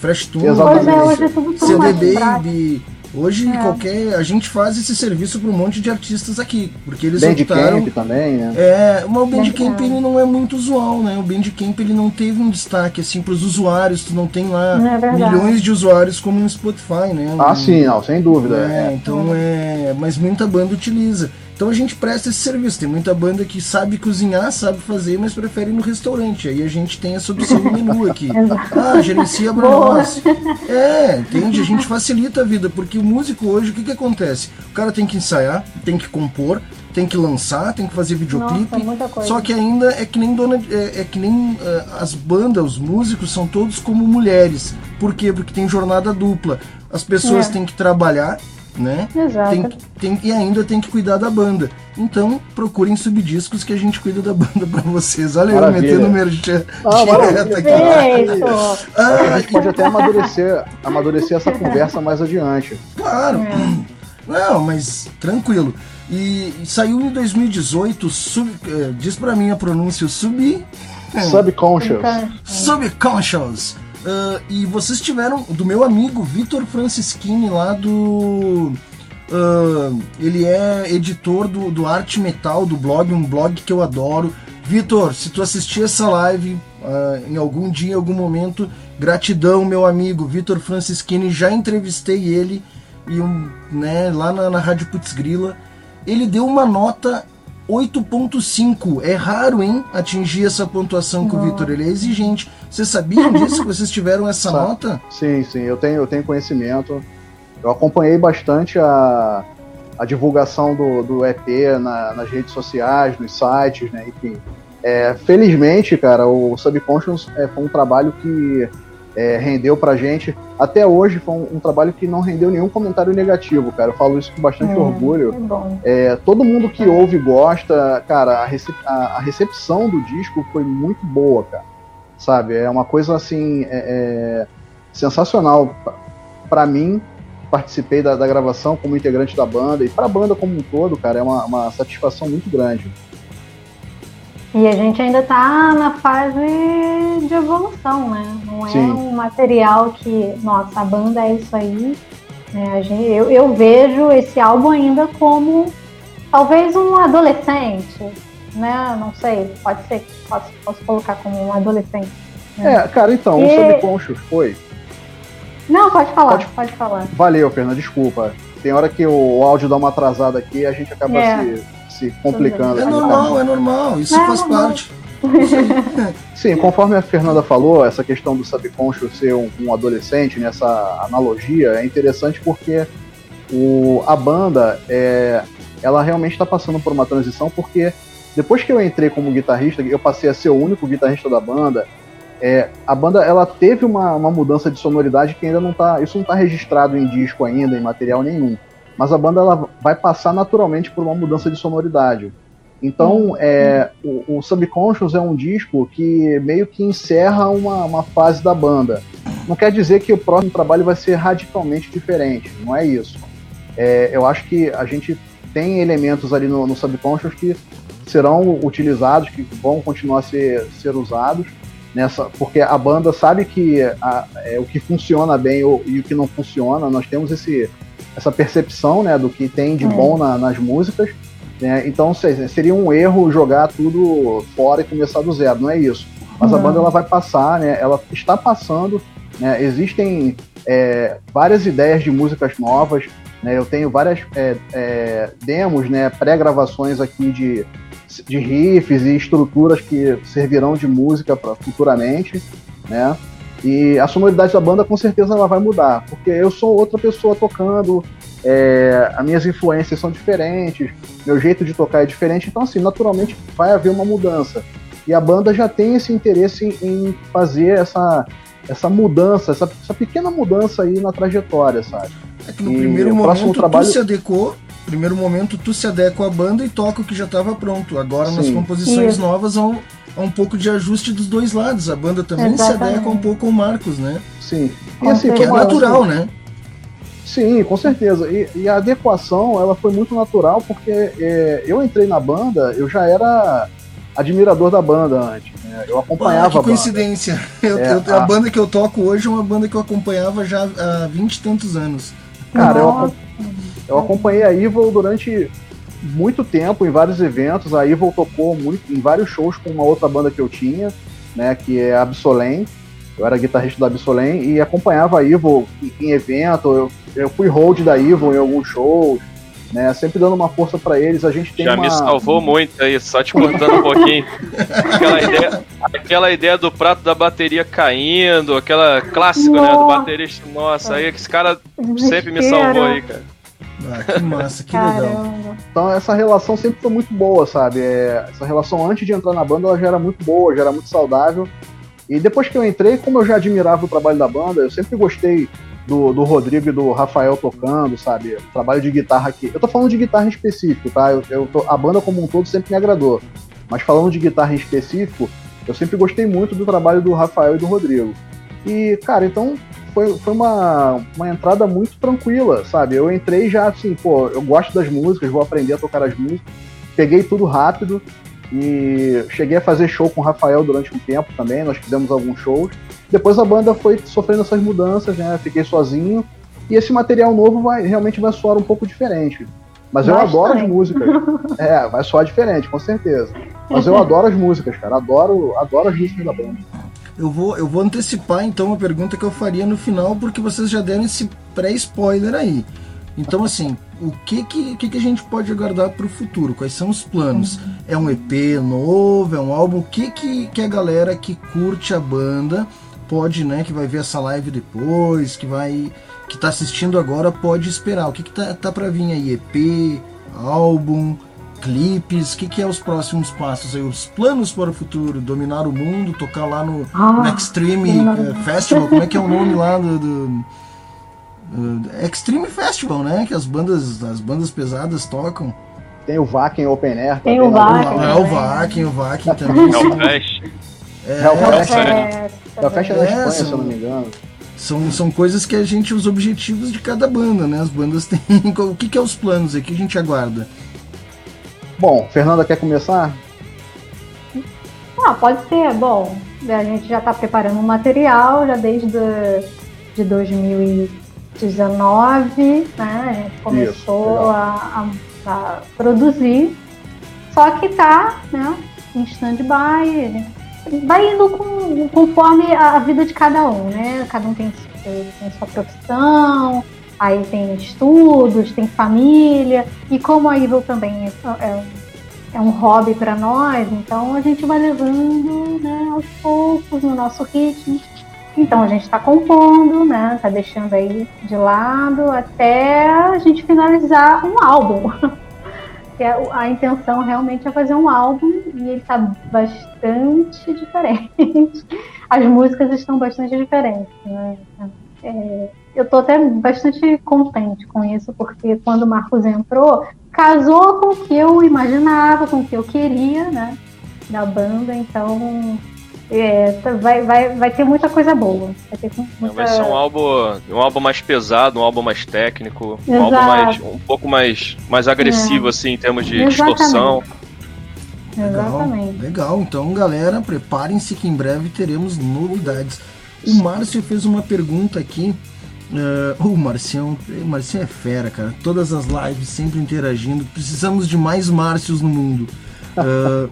Exatamente. Hoje é, hoje é tudo tão CD. Baby. Hoje É. qualquer. A gente faz esse serviço para um monte de artistas aqui. Porque eles optaram. Bandcamp também, né? É, mas o Bandcamp ele não é muito usual, né? O Bandcamp ele não teve um destaque assim para os usuários. Tu não tem lá Não é milhões de usuários como no Spotify, né? Ah, Um- sim, não, sem dúvida. É, é. então é. Mas muita banda utiliza. Então a gente presta esse serviço. Tem muita banda que sabe cozinhar, sabe fazer, mas prefere ir no restaurante. Aí a gente tem essa opção no menu aqui. Ah, gerencia pra Boa. nós. É, entende? A gente facilita a vida, porque o músico hoje, o que, que acontece? O cara tem que ensaiar, tem que compor, tem que lançar, tem que fazer videoclipe. Nossa. Só que ainda é que nem dona. É, é que nem ah, as bandas, os músicos são todos como mulheres. Por quê? Porque tem jornada dupla. As pessoas É. têm que trabalhar, né? Exato. Tem, tem- e ainda tem que cuidar da banda. Então, procurem subdiscos que a gente cuida da banda pra vocês. Olha eu Maravilha. metendo merchan Ah, direto aqui. Ah, A gente pode até amadurecer, amadurecer essa conversa mais adiante. Claro. É. Não, mas tranquilo. E, e saiu em 2018, sub, eh, diz pra mim a pronúncia, sub... Subconscious. Subconscious. Ah, e vocês tiveram do meu amigo Vitor Francischini lá do. ah, ele é editor do, do Arte Metal, do blog, um blog que eu adoro. Vitor, se tu assistir essa live ah, em algum dia, em algum momento, gratidão, meu amigo. Vitor Francischini, já entrevistei ele e um, né, lá na, na Rádio Putz Grila. Ele deu uma nota 8.5. É raro, hein, atingir essa pontuação com o Vitor. Ele é exigente. Vocês sabiam disso? que vocês tiveram essa Sabe. nota? Sim, sim, eu tenho, eu tenho conhecimento. Eu acompanhei bastante a, a divulgação do, do EP na- nas redes sociais, nos sites, né? Enfim. É, felizmente, cara, o Subconscious é, foi um trabalho que é, rendeu pra gente. Até hoje foi um, um trabalho que não rendeu nenhum comentário negativo, cara. Eu falo isso com bastante É. orgulho. É todo mundo que ouve gosta, cara, a, recep- a- a recepção do disco foi muito boa, cara. Sabe? É uma coisa assim é, é, sensacional pra- pra mim. Participei da, da gravação como integrante da banda e pra banda como um todo, cara, é uma, uma satisfação muito grande. E a gente ainda tá na fase de evolução, né? Não é Sim. um material que, nossa, a banda é isso aí. né? A gente, eu, eu vejo esse álbum ainda como talvez um adolescente, né? Não sei, pode ser, posso, posso colocar como um adolescente. É, cara, então, o E- Subconscious foi. Não, pode falar, Pode- pode, falar. Valeu, Fernanda, desculpa. Tem hora que o áudio dá uma atrasada aqui e a gente acaba É. se, se complicando. É aqui, tá? normal, é normal. Isso É faz normal. parte. Sim, conforme a Fernanda falou, essa questão do subconscious ser um, um adolescente, nessa analogia, é interessante porque o, a banda, é, ela realmente está passando por uma transição, porque depois que eu entrei como guitarrista, eu passei a ser o único guitarrista da banda, é, a banda ela teve uma, uma mudança de sonoridade que ainda não tá. Isso não está registrado em disco ainda, em material nenhum. Mas a banda ela vai passar naturalmente por uma mudança de sonoridade. Então, é, o, o Subconscious é um disco que meio que encerra uma, uma fase da banda. Não quer dizer que o próximo trabalho vai ser radicalmente diferente, não é isso. É, eu acho que a gente tem elementos ali no, no Subconscious que serão utilizados, que vão continuar a ser, ser usados, nessa, porque a banda sabe que a- é, o que funciona bem ou- e o que não funciona, nós temos esse, essa percepção né, do que tem de É. bom na- nas músicas. né? Então se- seria um erro jogar tudo fora e começar do zero, não é isso. Mas a Não. banda ela vai passar, né? ela está passando. Né? Existem é, várias ideias de músicas novas. Né? Eu tenho várias é, é, demos, né? pré-gravações aqui de, de riffs e estruturas que servirão de música pra, futuramente. Né? E a sonoridade da banda com certeza ela vai mudar, porque eu sou outra pessoa tocando, é, as minhas influências são diferentes, meu jeito de tocar é diferente, então assim, naturalmente vai haver uma mudança. E a banda já tem esse interesse em fazer essa, essa mudança, essa, essa pequena mudança aí na trajetória, sabe? É que no e primeiro momento trabalho... tu se adequou, primeiro momento tu se adequa à banda e toca o que já estava pronto. Agora Sim. nas composições Isso. novas um, há um pouco de ajuste dos dois lados. A banda também Exatamente. se adequa um pouco ao Marcos, né? Sim. E assim, que é natural, né? Sim, com certeza. E, e, a adequação ela foi muito natural porque é, eu entrei na banda, eu já era admirador da banda antes. Né? Eu acompanhava ah, que a coincidência. Eu, é, eu, a, a, banda que eu toco hoje é uma banda que eu acompanhava já há vinte e tantos anos. Cara, eu, eu acompanhei a Evil durante muito tempo em vários eventos. A Evil tocou muito em vários shows com uma outra banda que eu tinha, né, que é a Absolem. Eu era guitarrista da Absolem e acompanhava a Evil em, em evento. Eu, eu fui hold da Evil em alguns shows né? Sempre dando uma força para eles. A gente tem Já uma... me salvou muito aí, só te cortando um pouquinho. Aquela ideia, aquela ideia do prato da bateria caindo, aquela clássica, né? Do baterista. Nossa, aí esse cara sempre me salvou aí, cara. Ah, que massa, que legal. Então essa relação sempre foi muito boa, sabe? É, essa relação antes de entrar na banda ela já era muito boa, já era muito saudável. E depois que eu entrei, como eu já admirava o trabalho da banda, eu sempre gostei do, do Rodrigo e do Rafael tocando, sabe? O trabalho de guitarra aqui. Eu tô falando de guitarra em específico, tá? Eu, eu tô, a banda como um todo sempre me agradou. Mas falando de guitarra em específico, eu sempre gostei muito do trabalho do Rafael e do Rodrigo. E, cara, então foi, foi uma, uma entrada muito tranquila, sabe? Eu entrei já assim, pô, eu gosto das músicas, vou aprender a tocar as músicas. Peguei tudo rápido e cheguei a fazer show com o Rafael durante um tempo também, nós fizemos alguns shows. Depois a banda foi sofrendo essas mudanças, né? Fiquei sozinho. E esse material novo vai realmente vai soar um pouco diferente. Mas eu adoro as músicas. É, vai soar diferente, com certeza. Mas eu adoro as músicas, cara. Adoro, adoro as músicas da banda. Eu vou, eu vou antecipar então uma pergunta que eu faria no final, porque vocês já deram esse pré-spoiler aí. Então, assim, o que, que, que, que a gente pode aguardar para o futuro? Quais são os planos? Uhum. É um EP novo? É um álbum? O que, que, que a galera que curte a banda pode, né, que vai ver essa live depois, que vai que tá assistindo agora pode esperar. O que que tá, tá para vir aí? EP, álbum, clipes, o que que é os próximos passos aí? Os planos para o futuro? Dominar o mundo, tocar lá no, ah, no Extreme uh, Festival, como é que é o nome lá do, do uh, Extreme Festival, né? Que as bandas, as bandas pesadas tocam. Tem o Vakin Open Air. Tem o Vakin. É, o Vakin, o Vakin também. É o Fest. É, é, o Fest. É, da Espanha, se eu não me engano. São, são coisas que a gente, os objetivos de cada banda, né? As bandas têm. o que, que é os planos aqui? que a gente aguarda? Bom, Fernanda quer começar? Ah, pode ser. Bom, a gente já está preparando um material já desde de 2019, né? A gente começou Isso, a, a, a, produzir. Só que tá, né, em stand-by, vai indo com, conforme a vida de cada um, né? Cada um tem, tem sua profissão, aí tem estudos, tem família, e como a Evil também é, é, é um hobby para nós, então a gente vai levando né, aos poucos no nosso ritmo. Então a gente está compondo, né? Está deixando aí de lado até a gente finalizar um álbum. que a, é a intenção realmente é fazer um álbum e ele está bastante diferente. As músicas estão bastante diferentes. Né? É, eu estou até bastante contente com isso, porque quando o Marcos entrou, casou com o que eu imaginava, com o que eu queria, né? Da banda, então é, tá, vai, vai, vai ter muita coisa boa. Vai, ter muita... vai ser um álbum, um álbum mais pesado, um álbum mais técnico, um álbum mais, um pouco mais, mais agressivo, é. assim, em termos de Exatamente. distorção. Exatamente. Legal, legal. Então, galera, preparem-se que em breve teremos novidades. O Márcio fez uma pergunta aqui. Uh, o Marcião, o Marcião é fera, cara. Todas as lives sempre interagindo. Precisamos de mais Márcios no mundo. Uh,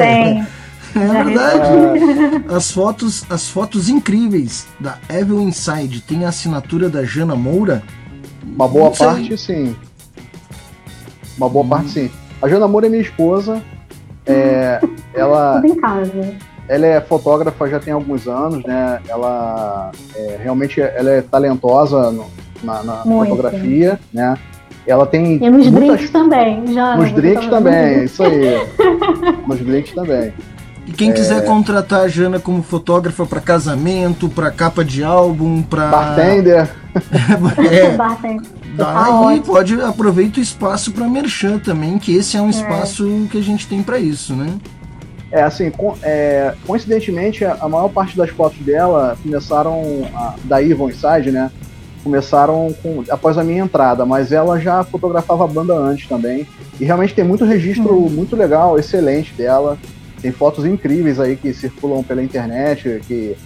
é, é verdade. As fotos, as fotos incríveis da Evil Inside tem a assinatura da Jana Moura? Uma boa parte, sim. Uma boa hum. parte, sim. A Jana Moura é minha esposa. É, ela. Tudo em casa. Ela é fotógrafa já tem alguns anos, né? Ela é, realmente ela é talentosa no, na, na fotografia, né? Ela tem. E nos muitas... drinks também, já. Nos drinks também, isso aí. nos drinks também. E quem é... quiser contratar a Jana como fotógrafa para casamento, para capa de álbum, para bartender, é, bartender. Daí pode aproveita o espaço para merchan também, que esse é um é. espaço que a gente tem para isso, né? É assim, é, coincidentemente a maior parte das fotos dela começaram a, da Yvonne Side, né? Começaram com, após a minha entrada, mas ela já fotografava a banda antes também. E realmente tem muito registro hum. muito legal, excelente dela. Tem fotos incríveis aí que circulam pela internet, que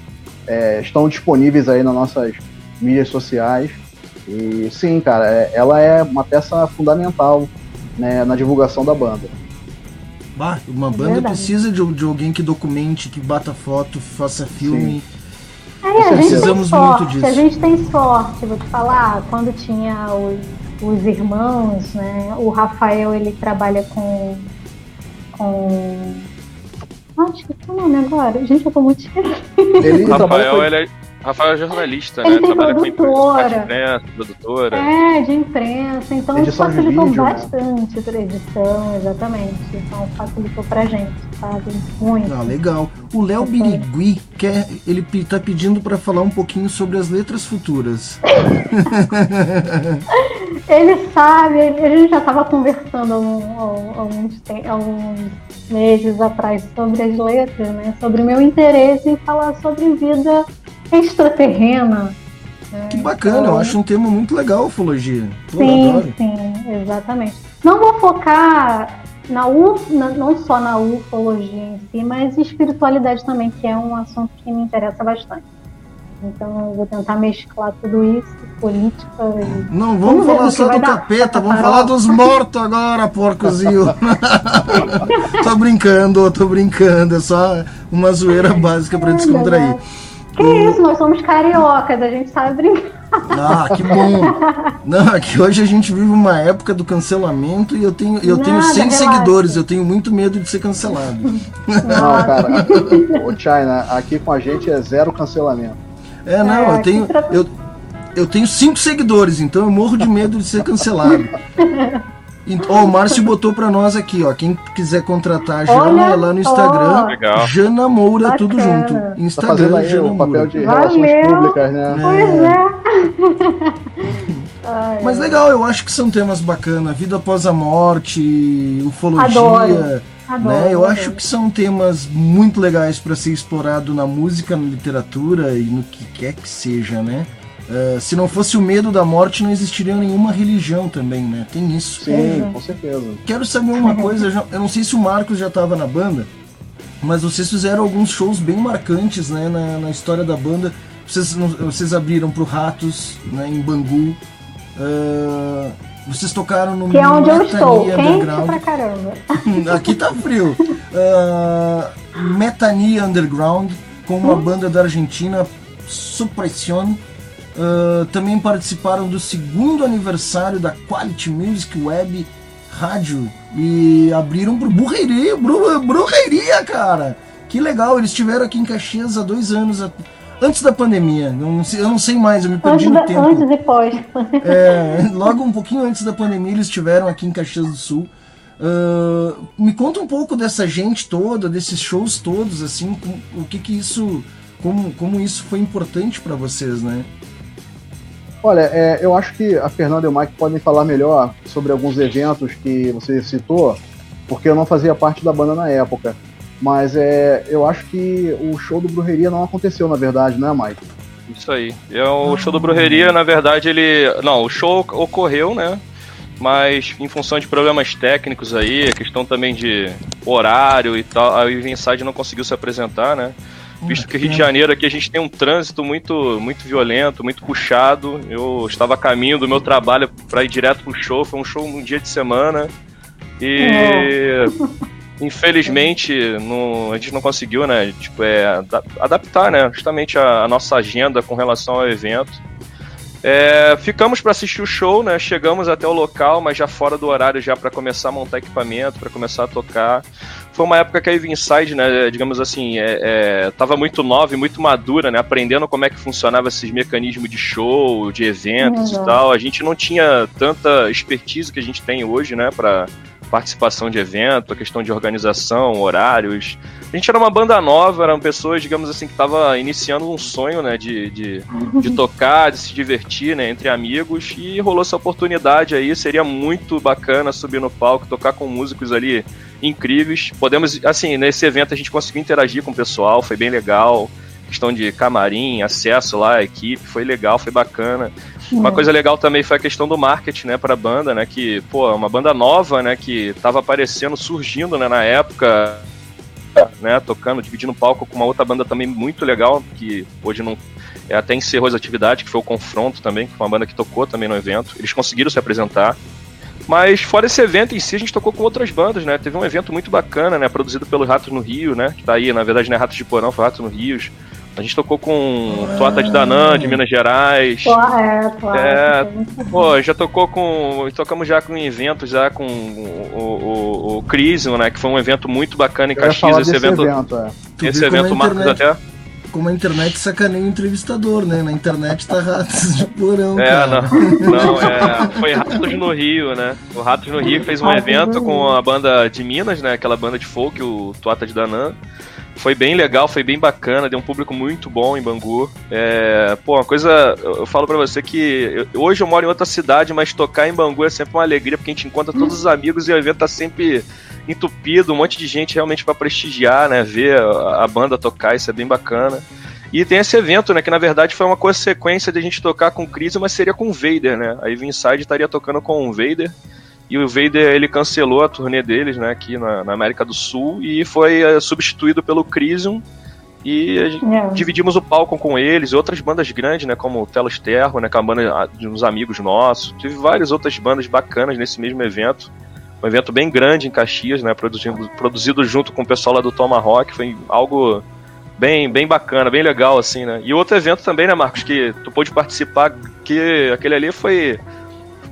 é, estão disponíveis aí nas nossas mídias sociais. E sim, cara, é, ela é uma peça fundamental né, na divulgação da banda. Bah, uma é banda precisa de, de, alguém que documente, que bata foto, faça filme. É, Precisamos muito disso. A gente tem sorte, vou te falar, quando tinha os, os irmãos, né? O Rafael ele trabalha com. com Acho que é o nome agora. Gente, eu tô muito Ele Rafael, ele é, Rafael é jornalista, né? Tem Trabalha produtora. com imprensa, produtora. É, de imprensa. Então edição facilitou bastante para edição, exatamente. Então facilitou pra gente, sabe? Muito. Ah, legal. O Léo Birigui quer, ele tá pedindo para falar um pouquinho sobre as letras futuras. ele sabe, a gente já tava conversando há alguns, alguns meses atrás sobre as letras, né? Sobre o meu interesse em falar sobre vida extraterrena. Né? Que bacana, então, eu acho um tema muito legal, ufologia. Pô, sim, sim, exatamente. Não vou focar na uf, na, não só na ufologia em si, mas espiritualidade também, que é um assunto que me interessa bastante. Então eu vou tentar mesclar tudo isso, política e. Não, vamos, vamos falar só do capeta, vamos falar dos mortos agora, porcozinho. tô brincando, tô brincando, é só uma zoeira básica para descontrair. Que isso, nós somos cariocas, a gente sabe brincar. Ah, que bom. Não, é que hoje a gente vive uma época do cancelamento e eu tenho, eu Nada, tenho 100 relaxa. seguidores, eu tenho muito medo de ser cancelado. Não, cara, o China, aqui com a gente é zero cancelamento. É, não, é, eu tenho. Eu, eu tenho cinco seguidores, então eu morro de medo de ser cancelado. Ó, o Márcio botou pra nós aqui, ó. Quem quiser contratar a Jana é lá no Instagram. Legal. Jana Moura, Bacana. tudo junto. Tá Instagram, tá Jana o papel de relações públicas, né? Pois é. Mas legal, eu acho que são temas bacanas. Vida após a morte, ufologia. Adoro. Adoro, né? Eu adoro. acho que são temas muito legais para ser explorado na música, na literatura e no que quer que seja, né? Uh, se não fosse o medo da morte, não existiria nenhuma religião também, né? Tem isso. Sim, com certeza. Quero saber uma coisa, eu não sei se o Marcos já estava na banda, mas vocês fizeram alguns shows bem marcantes né, na, na história da banda. Vocês, vocês abriram pro Ratos, né, em Bangu. Uh, vocês tocaram no Que é onde eu estou, quente pra caramba. Aqui tá frio. Uh, Metania Underground, com uma hum? banda da Argentina, Supression Uh, também participaram do segundo aniversário da Quality Music Web Rádio e abriram pro Burreiria, bru, Burreiria, cara. Que legal, eles estiveram aqui em Caxias há dois anos, antes da pandemia. Eu não sei, eu não sei mais, eu me perdi antes no da, tempo. Antes e depois. É, logo um pouquinho antes da pandemia eles estiveram aqui em Caxias do Sul. Uh, me conta um pouco dessa gente toda, desses shows todos, assim, o que que isso, como, como isso foi importante para vocês, né? Olha, é, eu acho que a Fernanda e o Mike podem falar melhor sobre alguns eventos que você citou, porque eu não fazia parte da banda na época. Mas é, eu acho que o show do Brujeria não aconteceu, na verdade, né, Mike? Isso aí. É, o show do Brujeria, na verdade, ele. Não, o show ocorreu, né? Mas em função de problemas técnicos aí, a questão também de horário e tal, a Inside não conseguiu se apresentar, né? Visto que Rio de Janeiro aqui a gente tem um trânsito muito, muito violento, muito puxado. Eu estava a caminho do meu trabalho para ir direto pro show, foi um show um dia de semana. E é. infelizmente não, a gente não conseguiu, né? Tipo, é, adaptar, né? Justamente a, a nossa agenda com relação ao evento. É, ficamos para assistir o show, né? Chegamos até o local, mas já fora do horário já para começar a montar equipamento, para começar a tocar. Foi uma época que a Eve Inside, né, digamos assim, é, é, tava muito nova e muito madura, né? Aprendendo como é que funcionava esses mecanismos de show, de eventos uhum. e tal. A gente não tinha tanta expertise que a gente tem hoje, né, para participação de evento, a questão de organização, horários. A gente era uma banda nova, eram pessoas, digamos assim, que estavam iniciando um sonho, né, de, de, de, tocar, de se divertir, né, entre amigos, e rolou essa oportunidade aí, seria muito bacana subir no palco, tocar com músicos ali incríveis. Podemos, assim, nesse evento a gente conseguiu interagir com o pessoal, foi bem legal questão de camarim, acesso lá equipe, foi legal, foi bacana. Uma coisa legal também foi a questão do marketing, né, pra banda, né, que, pô, é uma banda nova, né, que tava aparecendo, surgindo, né, na época, né, tocando, dividindo palco com uma outra banda também muito legal, que hoje não é, até encerrou as atividades, que foi o Confronto também, que foi uma banda que tocou também no evento. Eles conseguiram se apresentar. Mas fora esse evento em si, a gente tocou com outras bandas, né? Teve um evento muito bacana, né? Produzido pelo Ratos no Rio, né? Que tá aí, na verdade não é Ratos de Porão, foi Ratos no Rio. A gente tocou com ah. Tuata de Danã, de Minas Gerais. É, Tuata. É, pô, já tocou com. Tocamos já com eventos já com o, o, o Crisium, né? Que foi um evento muito bacana em Caxias. Esse evento. evento é. Esse evento Marcos até como a internet sacaneia o entrevistador, né? Na internet tá Ratos de Porão. É, cara. não. Não, é. Foi Ratos no Rio, né? O Ratos no Rio fez um evento com a banda de Minas, né? Aquela banda de folk, o Tuata de Danã. Foi bem legal, foi bem bacana, deu um público muito bom em Bangu. É, pô, uma coisa, eu falo para você que eu, hoje eu moro em outra cidade, mas tocar em Bangu é sempre uma alegria, porque a gente encontra todos os amigos e o evento tá sempre entupido, um monte de gente realmente para prestigiar, né, ver a, a banda tocar, isso é bem bacana. E tem esse evento, né? Que na verdade foi uma consequência de a gente tocar com Chris, mas seria com o Vader, né? Aí Inside estaria tocando com o Vader. E o Vader ele cancelou a turnê deles, né, aqui na, na América do Sul e foi é, substituído pelo Crisium. E é. dividimos o palco com eles e outras bandas grandes, né, como o Telos Terro, né, com a banda de uns amigos nossos. Tive várias outras bandas bacanas nesse mesmo evento. Um evento bem grande em Caxias, né, produzido, produzido junto com o pessoal lá do Tomahawk. Foi algo bem, bem bacana, bem legal, assim, né. E outro evento também, né, Marcos, que tu pôde participar, que aquele ali foi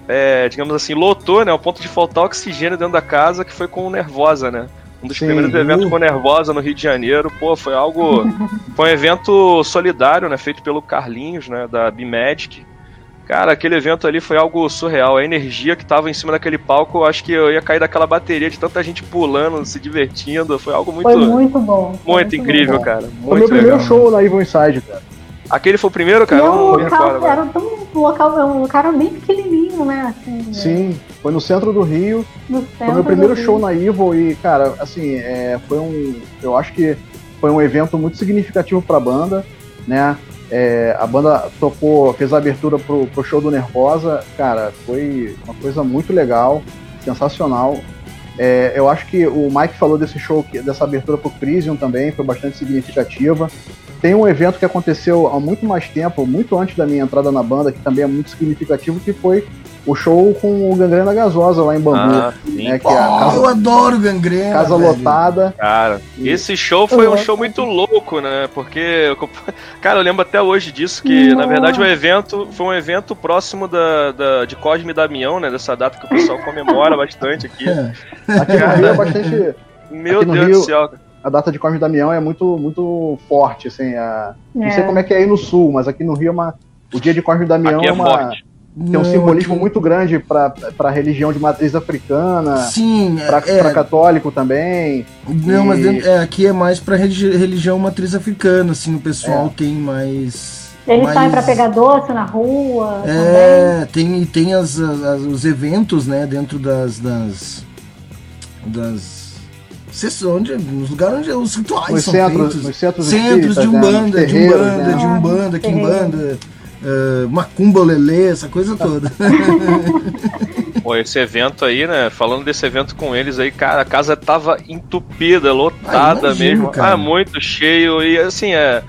é, digamos assim, lotou, né? Ao ponto de faltar oxigênio dentro da casa, que foi com o Nervosa, né? Um dos Sim. primeiros eventos com Nervosa no Rio de Janeiro. Pô, foi algo. foi um evento solidário, né? Feito pelo Carlinhos, né? Da B-Magic. Cara, aquele evento ali foi algo surreal. A energia que tava em cima daquele palco, eu acho que eu ia cair daquela bateria de tanta gente pulando, se divertindo. Foi algo muito. Foi muito bom. Muito, muito incrível, bom. cara. Muito foi meu primeiro show na Evil Inside, cara. Aquele foi o primeiro, cara? Não, o local era tão um local, um era bem pequenininho, né? Assim, né? Sim, foi no centro do Rio. No foi meu primeiro show na Evil e, cara, assim, é, foi um. Eu acho que foi um evento muito significativo pra banda, né? É, a banda tocou, fez a abertura pro, pro show do Nervosa, cara, foi uma coisa muito legal, sensacional. É, eu acho que o Mike falou desse show, dessa abertura pro Crisium também, foi bastante significativa. Tem um evento que aconteceu há muito mais tempo, muito antes da minha entrada na banda, que também é muito significativo, que foi o show com o Gangrena Gasosa lá em Bangu. Ah, né, que é casa, eu adoro Gangrena. Casa velho. lotada. Cara, e... esse show foi um show muito louco, né? Porque, cara, eu lembro até hoje disso, que na verdade o evento foi um evento próximo da, da, de Cosme e Damião, né? Dessa data que o pessoal comemora bastante aqui. É. Aqui no Rio é bastante. Meu Deus Rio... do céu a data de Cosme Damião é muito, muito forte, assim. A... É. Não sei como é que é aí no sul, mas aqui no Rio é uma. O dia de Cosme Damião é, é, uma. Forte. Tem um simbolismo aqui... muito grande para a religião de matriz africana. Sim, para é... católico também. Não, e... mas é, aqui é mais para religião matriz africana, assim, o pessoal é. tem mais. Eles mais... saem para pegar doce na rua. É, também. tem, tem as, as, os eventos, né, dentro das, das, das onde, nos lugares onde os rituais nos são centros, feitos. Nos centros, centros de Umbanda, né? de Umbanda, né? de Umbanda, Kimbanda, uh, Macumba Lelê, essa coisa toda. Pô, esse evento aí, né? Falando desse evento com eles aí, cara, a casa tava entupida, lotada ah, imagino, mesmo. Cara. Ah, muito cheio. E assim, é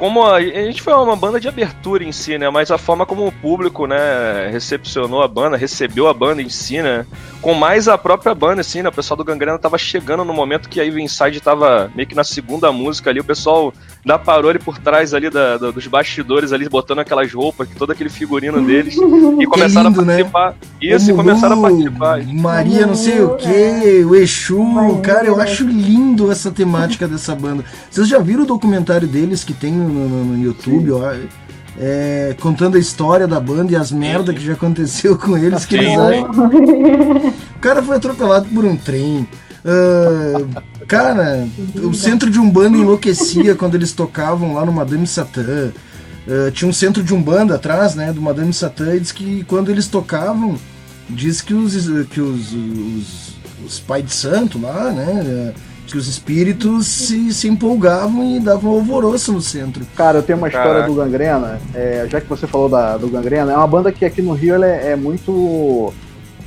como a, a, gente foi uma banda de abertura em si, né? Mas a forma como o público, né, recepcionou a banda, recebeu a banda em si, né? Com mais a própria banda, assim, né? O pessoal do Gangrena tava chegando no momento que a Eve Inside tava meio que na segunda música ali, o pessoal da parou ali por trás ali da, da, dos bastidores ali, botando aquelas roupas, todo aquele figurino deles, e começaram lindo, a né? participar. Né? Isso, e começaram a participar. Maria não sei o que, o Exu, cara, eu acho lindo essa temática dessa banda. Vocês já viram o documentário deles que tem no, no, no YouTube? Ó, é, contando a história da banda e as merdas que já aconteceu com eles, que eles. O cara foi atropelado por um trem. Uh, cara, o centro de Umbanda enlouquecia quando eles tocavam lá no Madame Satã. Uh, tinha um centro de Umbanda atrás, né, do Madame Satã, e diz que quando eles tocavam, diz que os, que os, os, os pais de santo lá, né, que os espíritos se, se empolgavam e davam alvoroço no centro. Cara, eu tenho uma história Caraca. do Gangrena, é, já que você falou da, do Gangrena, é uma banda que aqui no Rio é, é muito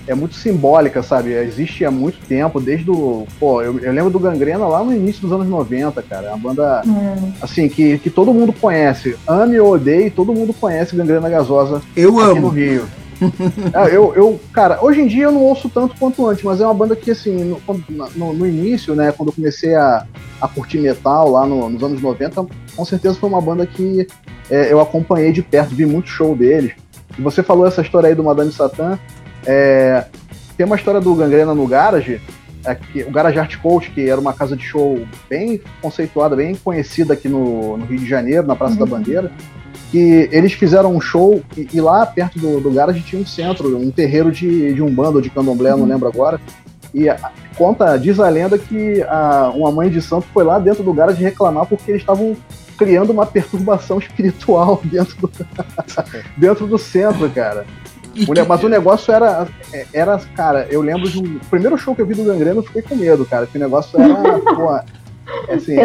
é muito simbólica, sabe? Existe há muito tempo, desde o. Pô, eu, eu, lembro do Gangrena lá no início dos anos 90, cara. É uma banda, hum. assim, que, que todo mundo conhece. Ame ou odeie, todo mundo conhece Gangrena Gasosa eu aqui amo. no Rio. É, eu, eu, cara, hoje em dia eu não ouço tanto quanto antes, mas é uma banda que, assim, no, no, no início, né, quando eu comecei a, a curtir metal lá no, nos anos 90, com certeza foi uma banda que é, eu acompanhei de perto, vi muito show deles. E você falou essa história aí do Madame Satã, é, tem uma história do Gangrena no Garage, é, que, o Garage Art Coach, que era uma casa de show bem conceituada, bem conhecida aqui no, no Rio de Janeiro, na Praça uhum. da Bandeira, que eles fizeram um show e, e, lá perto do, do Garage tinha um centro, um terreiro de, de Umbanda ou de Candomblé, uhum. não lembro agora, e a, conta, diz a lenda que a, uma mãe de santo foi lá dentro do Garage reclamar porque eles estavam criando uma perturbação espiritual dentro do, dentro do centro, cara. Mulher, mas o negócio era, era, cara, eu lembro de um. O primeiro show que eu vi do Gangrena, eu fiquei com medo, cara. Que o negócio era, pô, assim,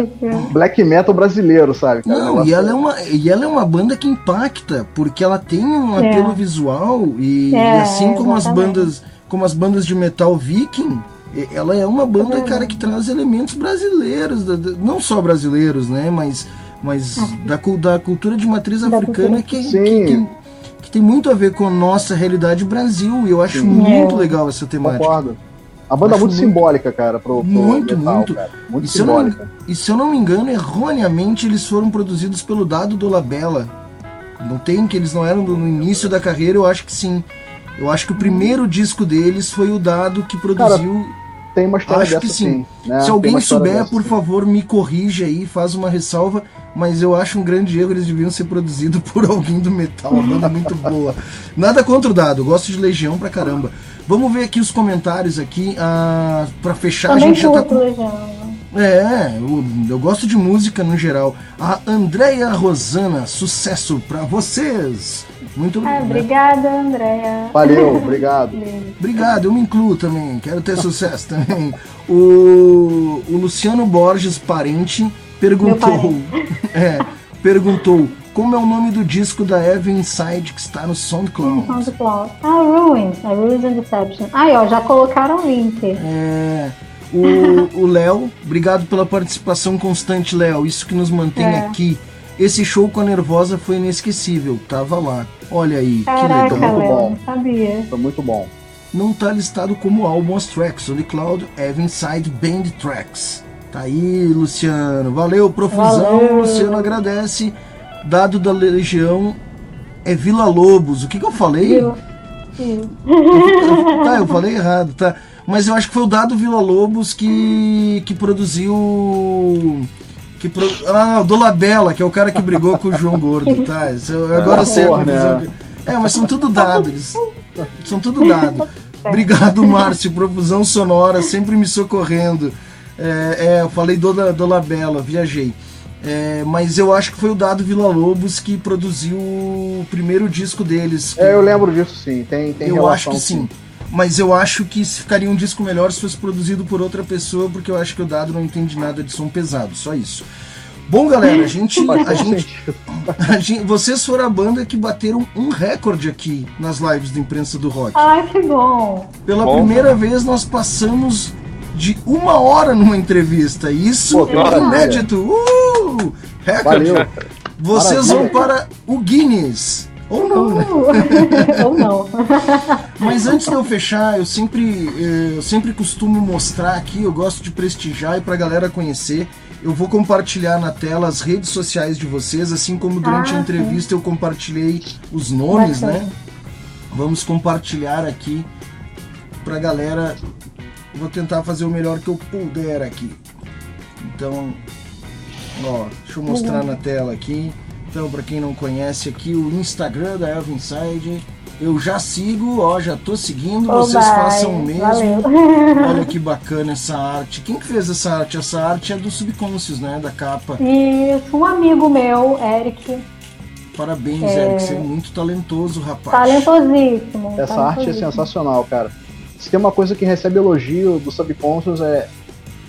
black metal brasileiro, sabe? Cara? Não, e ela, é uma, e ela é uma banda que impacta, porque ela tem um é. apelo visual e, é, e assim como as bandas, como as bandas de metal viking, ela é uma banda, cara, que traz elementos brasileiros, não só brasileiros, né? Mas, mas ah. da, da cultura de matriz da africana que, que, que que tem muito a ver com a nossa realidade Brasil. E eu acho Sim. muito é. legal essa temática. Concordo. A banda é muito, muito simbólica, cara, pro, pro Muito, metal, muito. Cara. Muito e simbólica. Não, e se eu não me engano, erroneamente eles foram produzidos pelo Dado Dolabella. Não tem que eles não eram no início da carreira, eu acho que sim. Eu acho que o primeiro disco deles foi o Dado que produziu. Cara, tem uma história Acho dessa, que sim. sim né? Se alguém souber, dessa, por sim. favor, me corrija aí, faz uma ressalva. Mas eu acho um grande erro, eles deviam ser produzidos por alguém do metal, uma banda muito boa. Nada contra o dado, gosto de Legião pra caramba. Vamos ver aqui os comentários aqui. Ah, para fechar, Também a gente já tá com... Legião. É, eu, eu, gosto de música no geral. A Andréia Rosana, sucesso para vocês! Muito ah, obrigada, Andréia. Valeu, obrigado. obrigado, eu me incluo também, quero ter sucesso também. O, o Luciano Borges, parente, perguntou. é, perguntou como é o nome do disco da Eva Inside que está no SoundCloud. SoundCloud. Ah, Ruins, a Ruins and Deception. Aí, ó, já colocaram o link. É. O Léo, obrigado pela participação constante, Léo. Isso que nos mantém é. aqui. Esse show com a Nervosa foi inesquecível. Tava lá. Olha aí, Caraca, que legal. Muito bom. Sabia. Foi muito bom. Não tá listado como álbum as tracks. O Cloud Eva Inside Band Tracks. Tá aí, Luciano. Valeu, profusão. Valeu. Luciano agradece. Dado da Legião é Vila Lobos. O que, que eu falei? Eu, tá, eu falei errado, tá. Mas eu acho que foi o Dado Vila Lobos que, que produziu. Que pro... Ah, o Dolabella, que é o cara que brigou com o João Gordo, tá? Isso, agora é, sei né? É, mas são tudo dados. São tudo dados. Obrigado, Márcio. Profusão sonora, sempre me socorrendo. É, é eu falei do, do Labela, viajei. É, mas eu acho que foi o Dado Vila Lobos que produziu o primeiro disco deles. Que... É, eu lembro disso sim. Tem, tem eu relação, acho que sim. sim. Mas eu acho que ficaria um disco melhor se fosse produzido por outra pessoa, porque eu acho que o Dado não entende nada de som pesado, só isso. Bom, galera, a gente, a gente, a gente, vocês foram a banda que bateram um recorde aqui nas lives da imprensa do rock. Ai, que bom! Pela bom, primeira cara. vez nós passamos de uma hora numa entrevista. Isso Pô, é inédito. Uh! Recorde. Valeu. Vocês Maravilha. vão para o Guinness. Ou não, né? Ou não. Mas antes de eu fechar, eu sempre, eh, eu sempre costumo mostrar aqui, eu gosto de prestigiar e para a galera conhecer. Eu vou compartilhar na tela as redes sociais de vocês, assim como durante ah, a entrevista sim. eu compartilhei os nomes, né? Vamos compartilhar aqui pra galera Vou tentar fazer o melhor que eu puder aqui. Então, ó, deixa eu mostrar uhum. na tela aqui. Então, para quem não conhece aqui, o Instagram da Elvin Inside, eu já sigo, ó, já tô seguindo, Oh, vocês bye. façam o mesmo. Valeu. Olha que bacana essa arte. Quem que fez essa arte? Essa arte é do Subconscious, né? Da capa. Isso, um amigo meu, Eric, Parabéns, É. Eric. Você é muito talentoso, rapaz. talentosíssimo. Essa arte é talentosíssimo. sensacional, cara. Se tem uma coisa que recebe elogio do Subconscious é,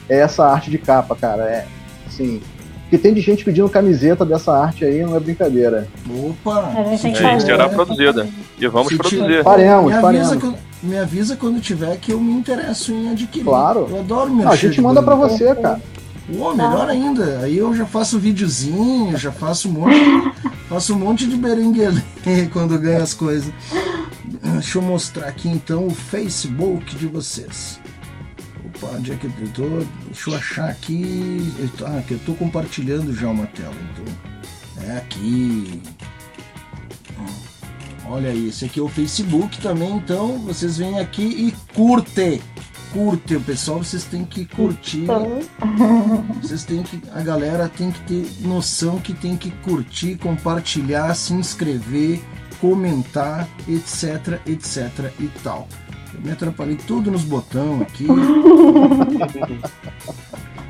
é essa arte de capa, cara. É, assim, que tem de gente pedindo camiseta dessa arte aí, não é brincadeira. Opa! A gente que se É, será tiver- produzida. E vamos Se produzir. tiver- Faremos, me, avisa quando, me avisa quando tiver que eu me interesso em adquirir. Claro. Eu adoro meu Não, a gente manda pra você, cara. Pô, melhor ainda. Aí eu já faço videozinho, já faço um monte, faço um monte de berenguele quando ganho as coisas. Deixa eu mostrar aqui então o Facebook de vocês. Opa, onde é que eu tô? Deixa eu achar aqui. Ah, que eu tô compartilhando já uma tela, então. É aqui. Olha aí, esse aqui é o Facebook também, então vocês vêm aqui e curte. Curte, o pessoal, vocês têm que curtir. Então, Vocês têm que. A galera tem que ter noção que tem que curtir, compartilhar, se inscrever, comentar, etc, etc e tal. Eu me atrapalhei tudo nos botões aqui.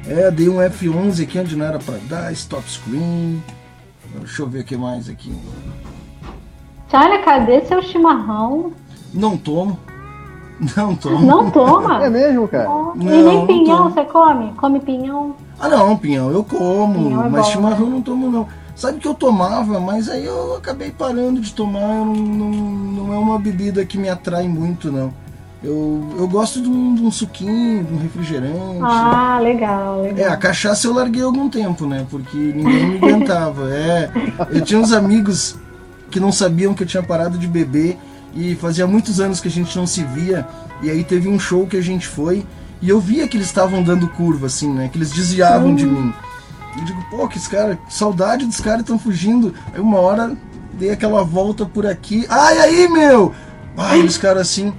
é, dei um F11 aqui onde não era pra dar, stop screen. Deixa eu ver o que mais aqui. Tchau, cadê seu chimarrão? Não tomo. Não tomo. Não toma? É mesmo, cara? Ó, e Não, nem não pinhão tomo. você come? Come pinhão? Ah não, pinhão, eu como, Pinhão é mas bom, chimarrão né? não tomo não. Sabe que eu tomava, mas aí eu acabei parando de tomar, não, não, não é uma bebida que me atrai muito não. Eu, eu gosto de um, de um suquinho, de um refrigerante. Ah, legal, É, legal. a cachaça eu larguei algum tempo, né? Porque ninguém me aguentava. É, eu tinha uns amigos que não sabiam que eu tinha parado de beber e fazia muitos anos que a gente não se via. E aí teve um show que a gente foi e eu via que eles estavam dando curva, assim, né? Que eles desviavam de mim. Eu digo, pô, que esse cara, saudade dos caras estão fugindo. Aí uma hora dei aquela volta por aqui. Ai, aí, meu! Ai, os caras assim,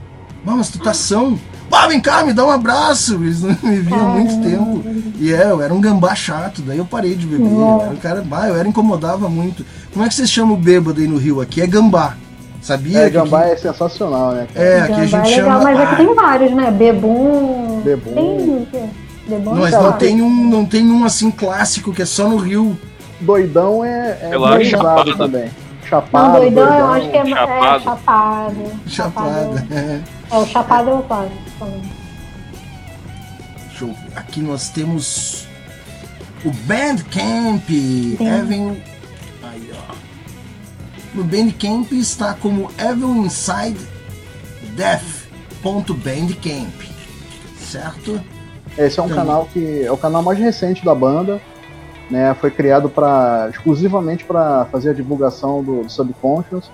"Ah, mas tu tá são? Pá, vem cá, me dá um abraço! Eles não me viam há muito tempo. E é, eu era um gambá chato, daí eu parei de beber. Eu era um cara, bah, eu era incomodava muito. Como é que vocês chamam o bêbado aí no Rio? Aqui é gambá. Sabia? É, que gambá aqui- é sensacional, né? cara? É, aqui a Gambá gente é chama. legal, mas aqui Ah, tem vários, né? Bebum. Bebum. Tem Mas é não tem, um, não tem um assim clássico que é só no Rio. Doidão é, é Eu acho muito usado chapada. também. Não, Chapado, doidão, doidão. eu acho que é Chapado. é, chapado. Chapada. É. É, o chapado é o clássico também. Deixa eu ver. Aqui nós temos o Bandcamp. Evil. Aí, ó. No Bandcamp está como Evil Inside Death.bandcamp. Certo? Esse é um Tem. canal que é o canal mais recente da banda, né? Foi criado para exclusivamente para fazer a divulgação do, do Subconscious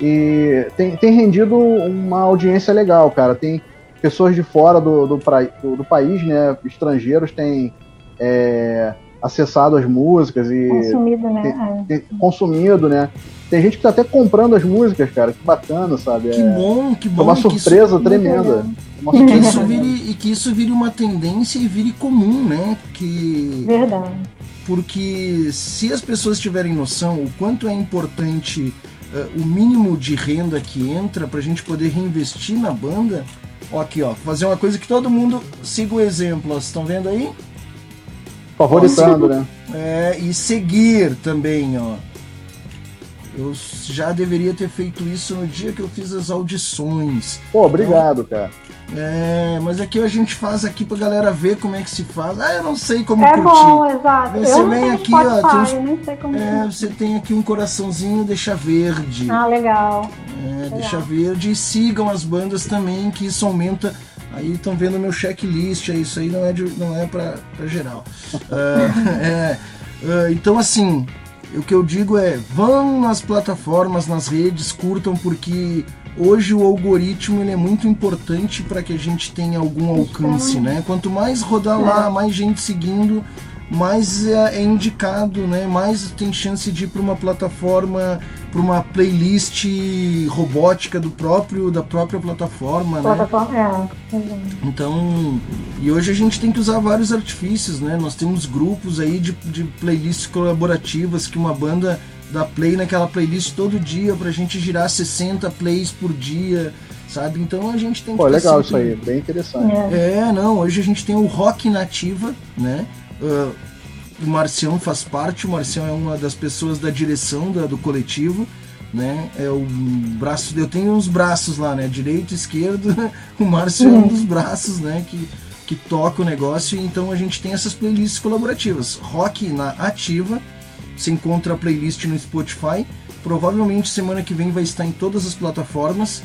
e tem, tem rendido uma audiência legal, cara. Tem pessoas de fora do, do, pra- do- do país, né? Estrangeiros têm é, acessado as músicas e Consumido, né? É. tem consumido, né? Tem gente que tá até comprando as músicas, cara. Que bacana, sabe? Que É, bom, que é bom. uma e que isso- surpresa tremenda. É uma E que, surpresa isso tremenda. vire, e que isso vire uma tendência e vire comum, né? Que Verdade. porque se as pessoas tiverem noção o quanto é importante eh, o mínimo de renda que entra para a gente poder reinvestir na banda, ó, aqui ó, fazer uma coisa que todo mundo siga o exemplo, ó, vocês estão vendo aí? Favoritando, né? É, e seguir também, ó. Eu já deveria ter feito isso no dia que eu fiz as audições. Pô, obrigado, cara. É, mas aqui a gente faz aqui pra galera ver como é que se faz. Ah, eu não sei como É curtir. bom, exato. Você eu vem aqui, ó, Spotify, tem uns- eu nem sei como É, que- você tem aqui um coraçãozinho, deixa verde. Ah, legal. É, deixa verde e sigam as bandas também, que isso aumenta. Aí estão vendo meu checklist, é isso aí não é, de, não é pra, pra geral. Ah, é, ah, então assim, o que eu digo é, vão nas plataformas, nas redes, curtam, porque hoje o algoritmo ele é muito importante para que a gente tenha algum alcance, né? Quanto mais rodar lá, mais gente seguindo, mais é, é indicado, né? Mais tem chance de ir para uma plataforma, para uma playlist robótica do próprio da própria plataforma, né? Plataforma, é. exato. Então, e hoje a gente tem que usar vários artifícios, né? Nós temos grupos aí de, de playlists colaborativas que uma banda dar play naquela playlist todo dia pra gente girar 60 plays por dia, sabe? Então a gente tem que. Pô, legal sempre... isso aí, bem interessante. É. é. não, hoje a gente tem o Rock Nativa, né? Uh, o Marcião faz parte, o Marcião é uma das pessoas da direção da, do coletivo, né? É o braço, eu tenho uns braços lá, né? Direito, esquerdo, o Márcio é um dos braços, né? Que, que toca o negócio, então a gente tem essas playlists colaborativas. Rock na ativa, se encontra a playlist no Spotify. Provavelmente semana que vem vai estar em todas as plataformas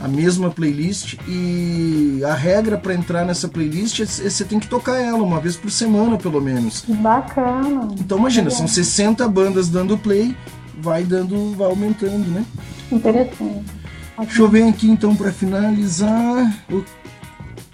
a mesma playlist e a regra para entrar nessa playlist é você tem que tocar ela uma vez por semana pelo menos. Bacana. Então imagina, são 60 bandas dando play, vai dando, vai aumentando, né? Interessante. Deixa eu ver aqui então para finalizar o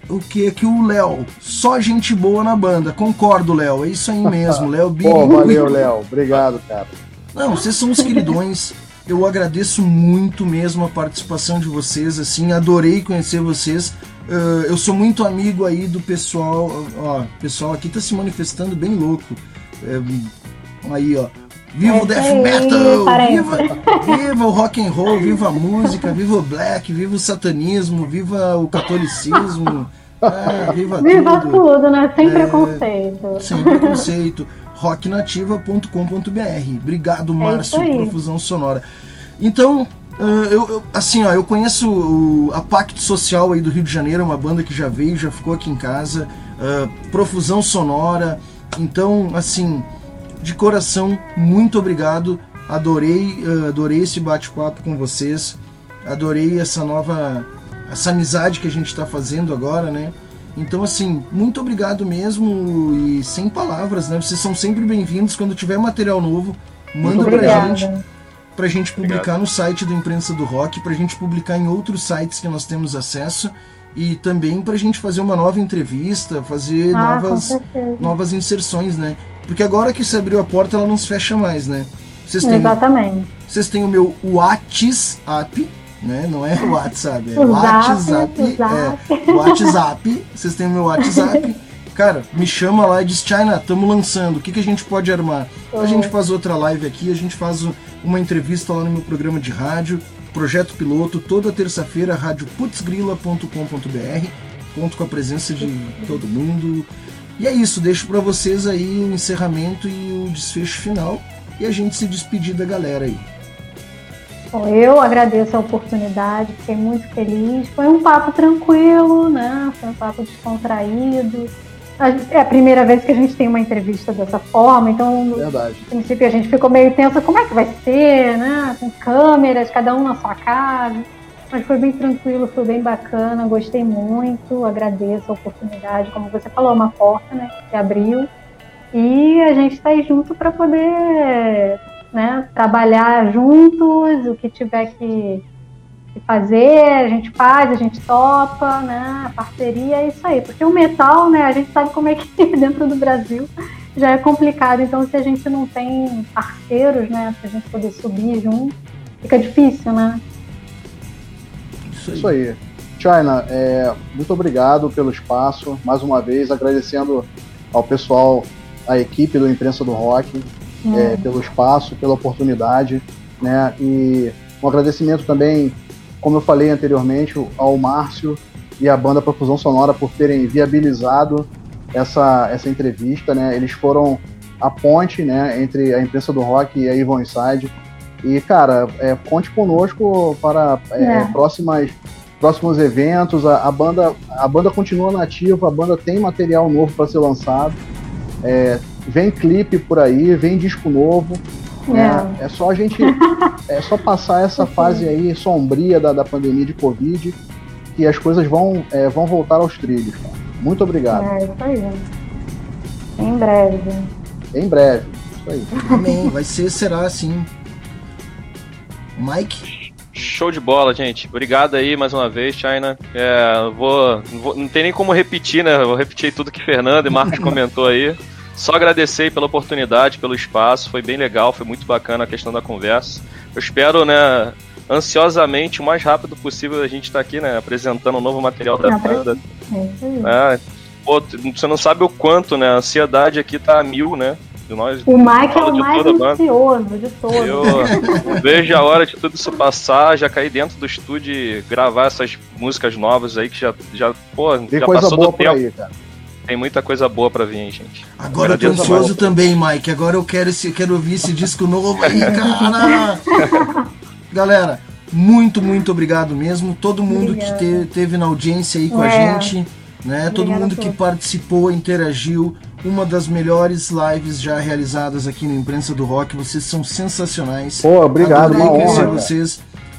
o que que o Léo, só gente boa na banda. Concordo, Léo, é isso aí mesmo, Léo Big. Pô, valeu, Léo. Obrigado, cara. Não, vocês são os queridões. Eu agradeço muito mesmo a participação de vocês, assim, adorei conhecer vocês. Uh, eu sou muito amigo aí do pessoal, ó, o pessoal aqui tá se manifestando bem louco. É, aí, ó. Viva o death metal! Viva, viva o rock and roll, viva a música, viva o black, viva o satanismo, viva o catolicismo. É, viva, viva tudo. tudo, né? Sem é, preconceito. Sem preconceito rocknativa.com.br. Obrigado, é Márcio, é Profusão Sonora. Então, uh, eu, eu, assim, ó, eu conheço o, a Pacto Social aí do Rio de Janeiro, uma banda que já veio, já ficou aqui em casa. Uh, Profusão Sonora. Então, assim, de coração, muito obrigado. Adorei, uh, adorei esse bate-papo com vocês. Adorei essa nova, essa amizade que a gente está fazendo agora, né? Então, assim, muito obrigado mesmo e sem palavras, né? Vocês são sempre bem-vindos. Quando tiver material novo, manda pra gente. Pra gente publicar obrigado. no site do Imprensa do Rock, pra gente publicar em outros sites que nós temos acesso e também pra gente fazer uma nova entrevista, fazer ah, novas, novas inserções, né? Porque agora que você abriu a porta, ela não se fecha mais, né? Vocês têm, Exatamente. Vocês têm o meu WhatsApp, né? Não é WhatsApp, é o WhatsApp. É, WhatsApp. Vocês têm o meu WhatsApp. Cara, me chama lá e diz, China, estamos lançando, o que, que a gente pode armar? A gente faz outra live aqui, a gente faz uma entrevista lá no meu programa de rádio, Projeto Piloto, toda terça-feira, radioputzgrila.com.br, conto com a presença de todo mundo. E é isso, deixo para vocês aí o encerramento e o desfecho final, e a gente se despedir da galera aí. Bom, eu agradeço a oportunidade, fiquei muito feliz. Foi um papo tranquilo, né? Foi um papo descontraído. É a primeira vez que a gente tem uma entrevista dessa forma, então Verdade. no princípio a gente ficou meio tensa, como é que vai ser, né? Com câmeras, cada um na sua casa. Mas foi bem tranquilo, foi bem bacana, gostei muito, agradeço a oportunidade, como você falou, uma porta, né, que abriu. E a gente está aí junto para poder né? Trabalhar juntos, o que tiver que, que, fazer, a gente faz, a gente topa, né? A parceria é isso aí. Porque o metal, né? A gente sabe como é que é dentro do Brasil já é complicado. Então, se a gente não tem parceiros, né? Pra gente poder subir junto, fica difícil, né? Isso aí. Isso aí. China, é, muito obrigado pelo espaço. Mais uma vez, agradecendo ao pessoal, à equipe do Imprensa do Rock, é, é, pelo espaço, pela oportunidade, né? E um agradecimento também, como eu falei anteriormente, ao Márcio e à banda Profusão Sonora por terem viabilizado essa, essa entrevista, né? Eles foram a ponte, né, entre a imprensa do rock e a Evil Inside. E, cara, é, conte conosco para é, é. próximas próximos eventos. A, a, banda a banda continua nativa, a banda tem material novo para ser lançado. É, vem clipe por aí, vem disco novo. É, é só a gente. é só passar essa fase aí sombria da, da pandemia de Covid que as coisas vão, é, vão voltar aos trilhos. Cara. Muito obrigado. É, isso aí. Em breve. Em breve. Isso aí. Amém. Vai ser, será assim. Mike? Show de bola, gente. Obrigado aí mais uma vez, China. É, vou, vou, não tem nem como repetir, né? vou repetir tudo que Fernando e Marcos comentou aí. Só agradecer pela oportunidade, pelo espaço, foi bem legal, foi muito bacana a questão da conversa. Eu espero, né, ansiosamente, o mais rápido possível a gente estar tá aqui, né, apresentando um novo material da banda. É, pô, você não sabe o quanto, né, a ansiedade aqui tá a mil, né, de nós. O Mike é o mais ansioso de todos. Eu vejo a hora de tudo isso passar, já cair dentro do estúdio e gravar essas músicas novas aí que já, já, pô, Tem já coisa passou boa do por tempo. aí, cara. Tem muita coisa boa pra vir, hein, gente. Agora eu tô ansioso também, Mike. Agora eu quero, esse, quero ouvir esse disco novo aí, cara. Galera, muito, muito obrigado mesmo. Todo mundo que Obrigada. te- teve na audiência aí com a É. gente, né? Todo Obrigada mundo a que participou, interagiu. Uma das melhores lives já realizadas aqui no Imprensa do Rock. Vocês são sensacionais. Pô, obrigado, Adorei uma conhecer honra. cara.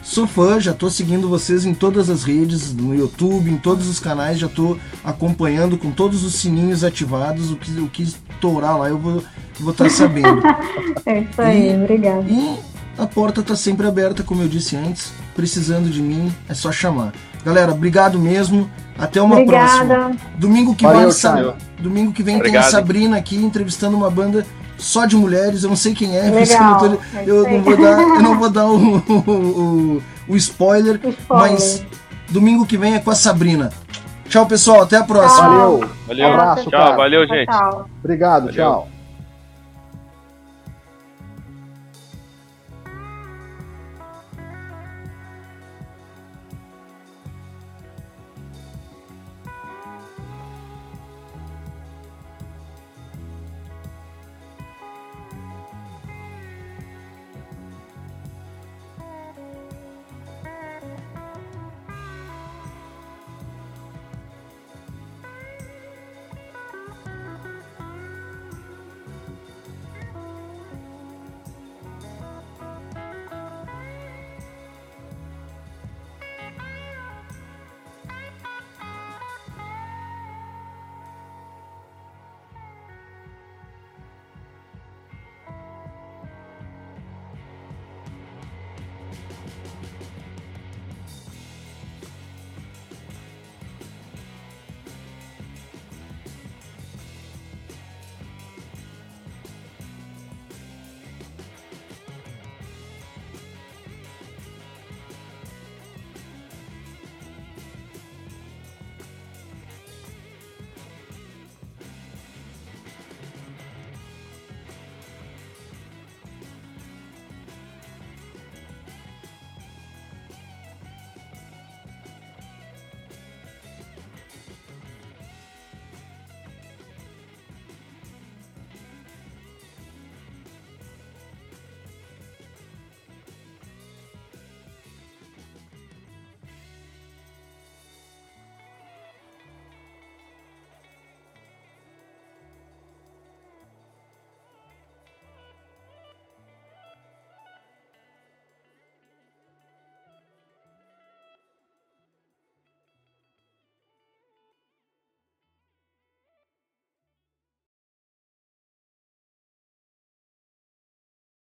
Sou fã, já tô seguindo vocês em todas as redes, no YouTube, em todos os canais, já tô acompanhando com todos os sininhos ativados, o que, o que estourar lá eu vou vou estar sabendo. É isso aí, E- obrigada. E a porta tá sempre aberta, como eu disse antes. Precisando de mim, é só chamar. Galera, obrigado mesmo. Até uma próxima. Obrigada. Domingo que Valeu, vem, domingo que vem tem Obrigado. a Sabrina aqui entrevistando uma banda só de mulheres. Eu não sei quem é, que eu não, Legal. tô- É eu não vou dar, eu não vou dar o, o, o- o spoiler, Spoiler. mas domingo que vem é com a Sabrina. Tchau, pessoal. Até a próxima. Valeu. Valeu. Um abraço, tchau, cara. valeu, gente. tchau. Obrigado, Valeu. tchau.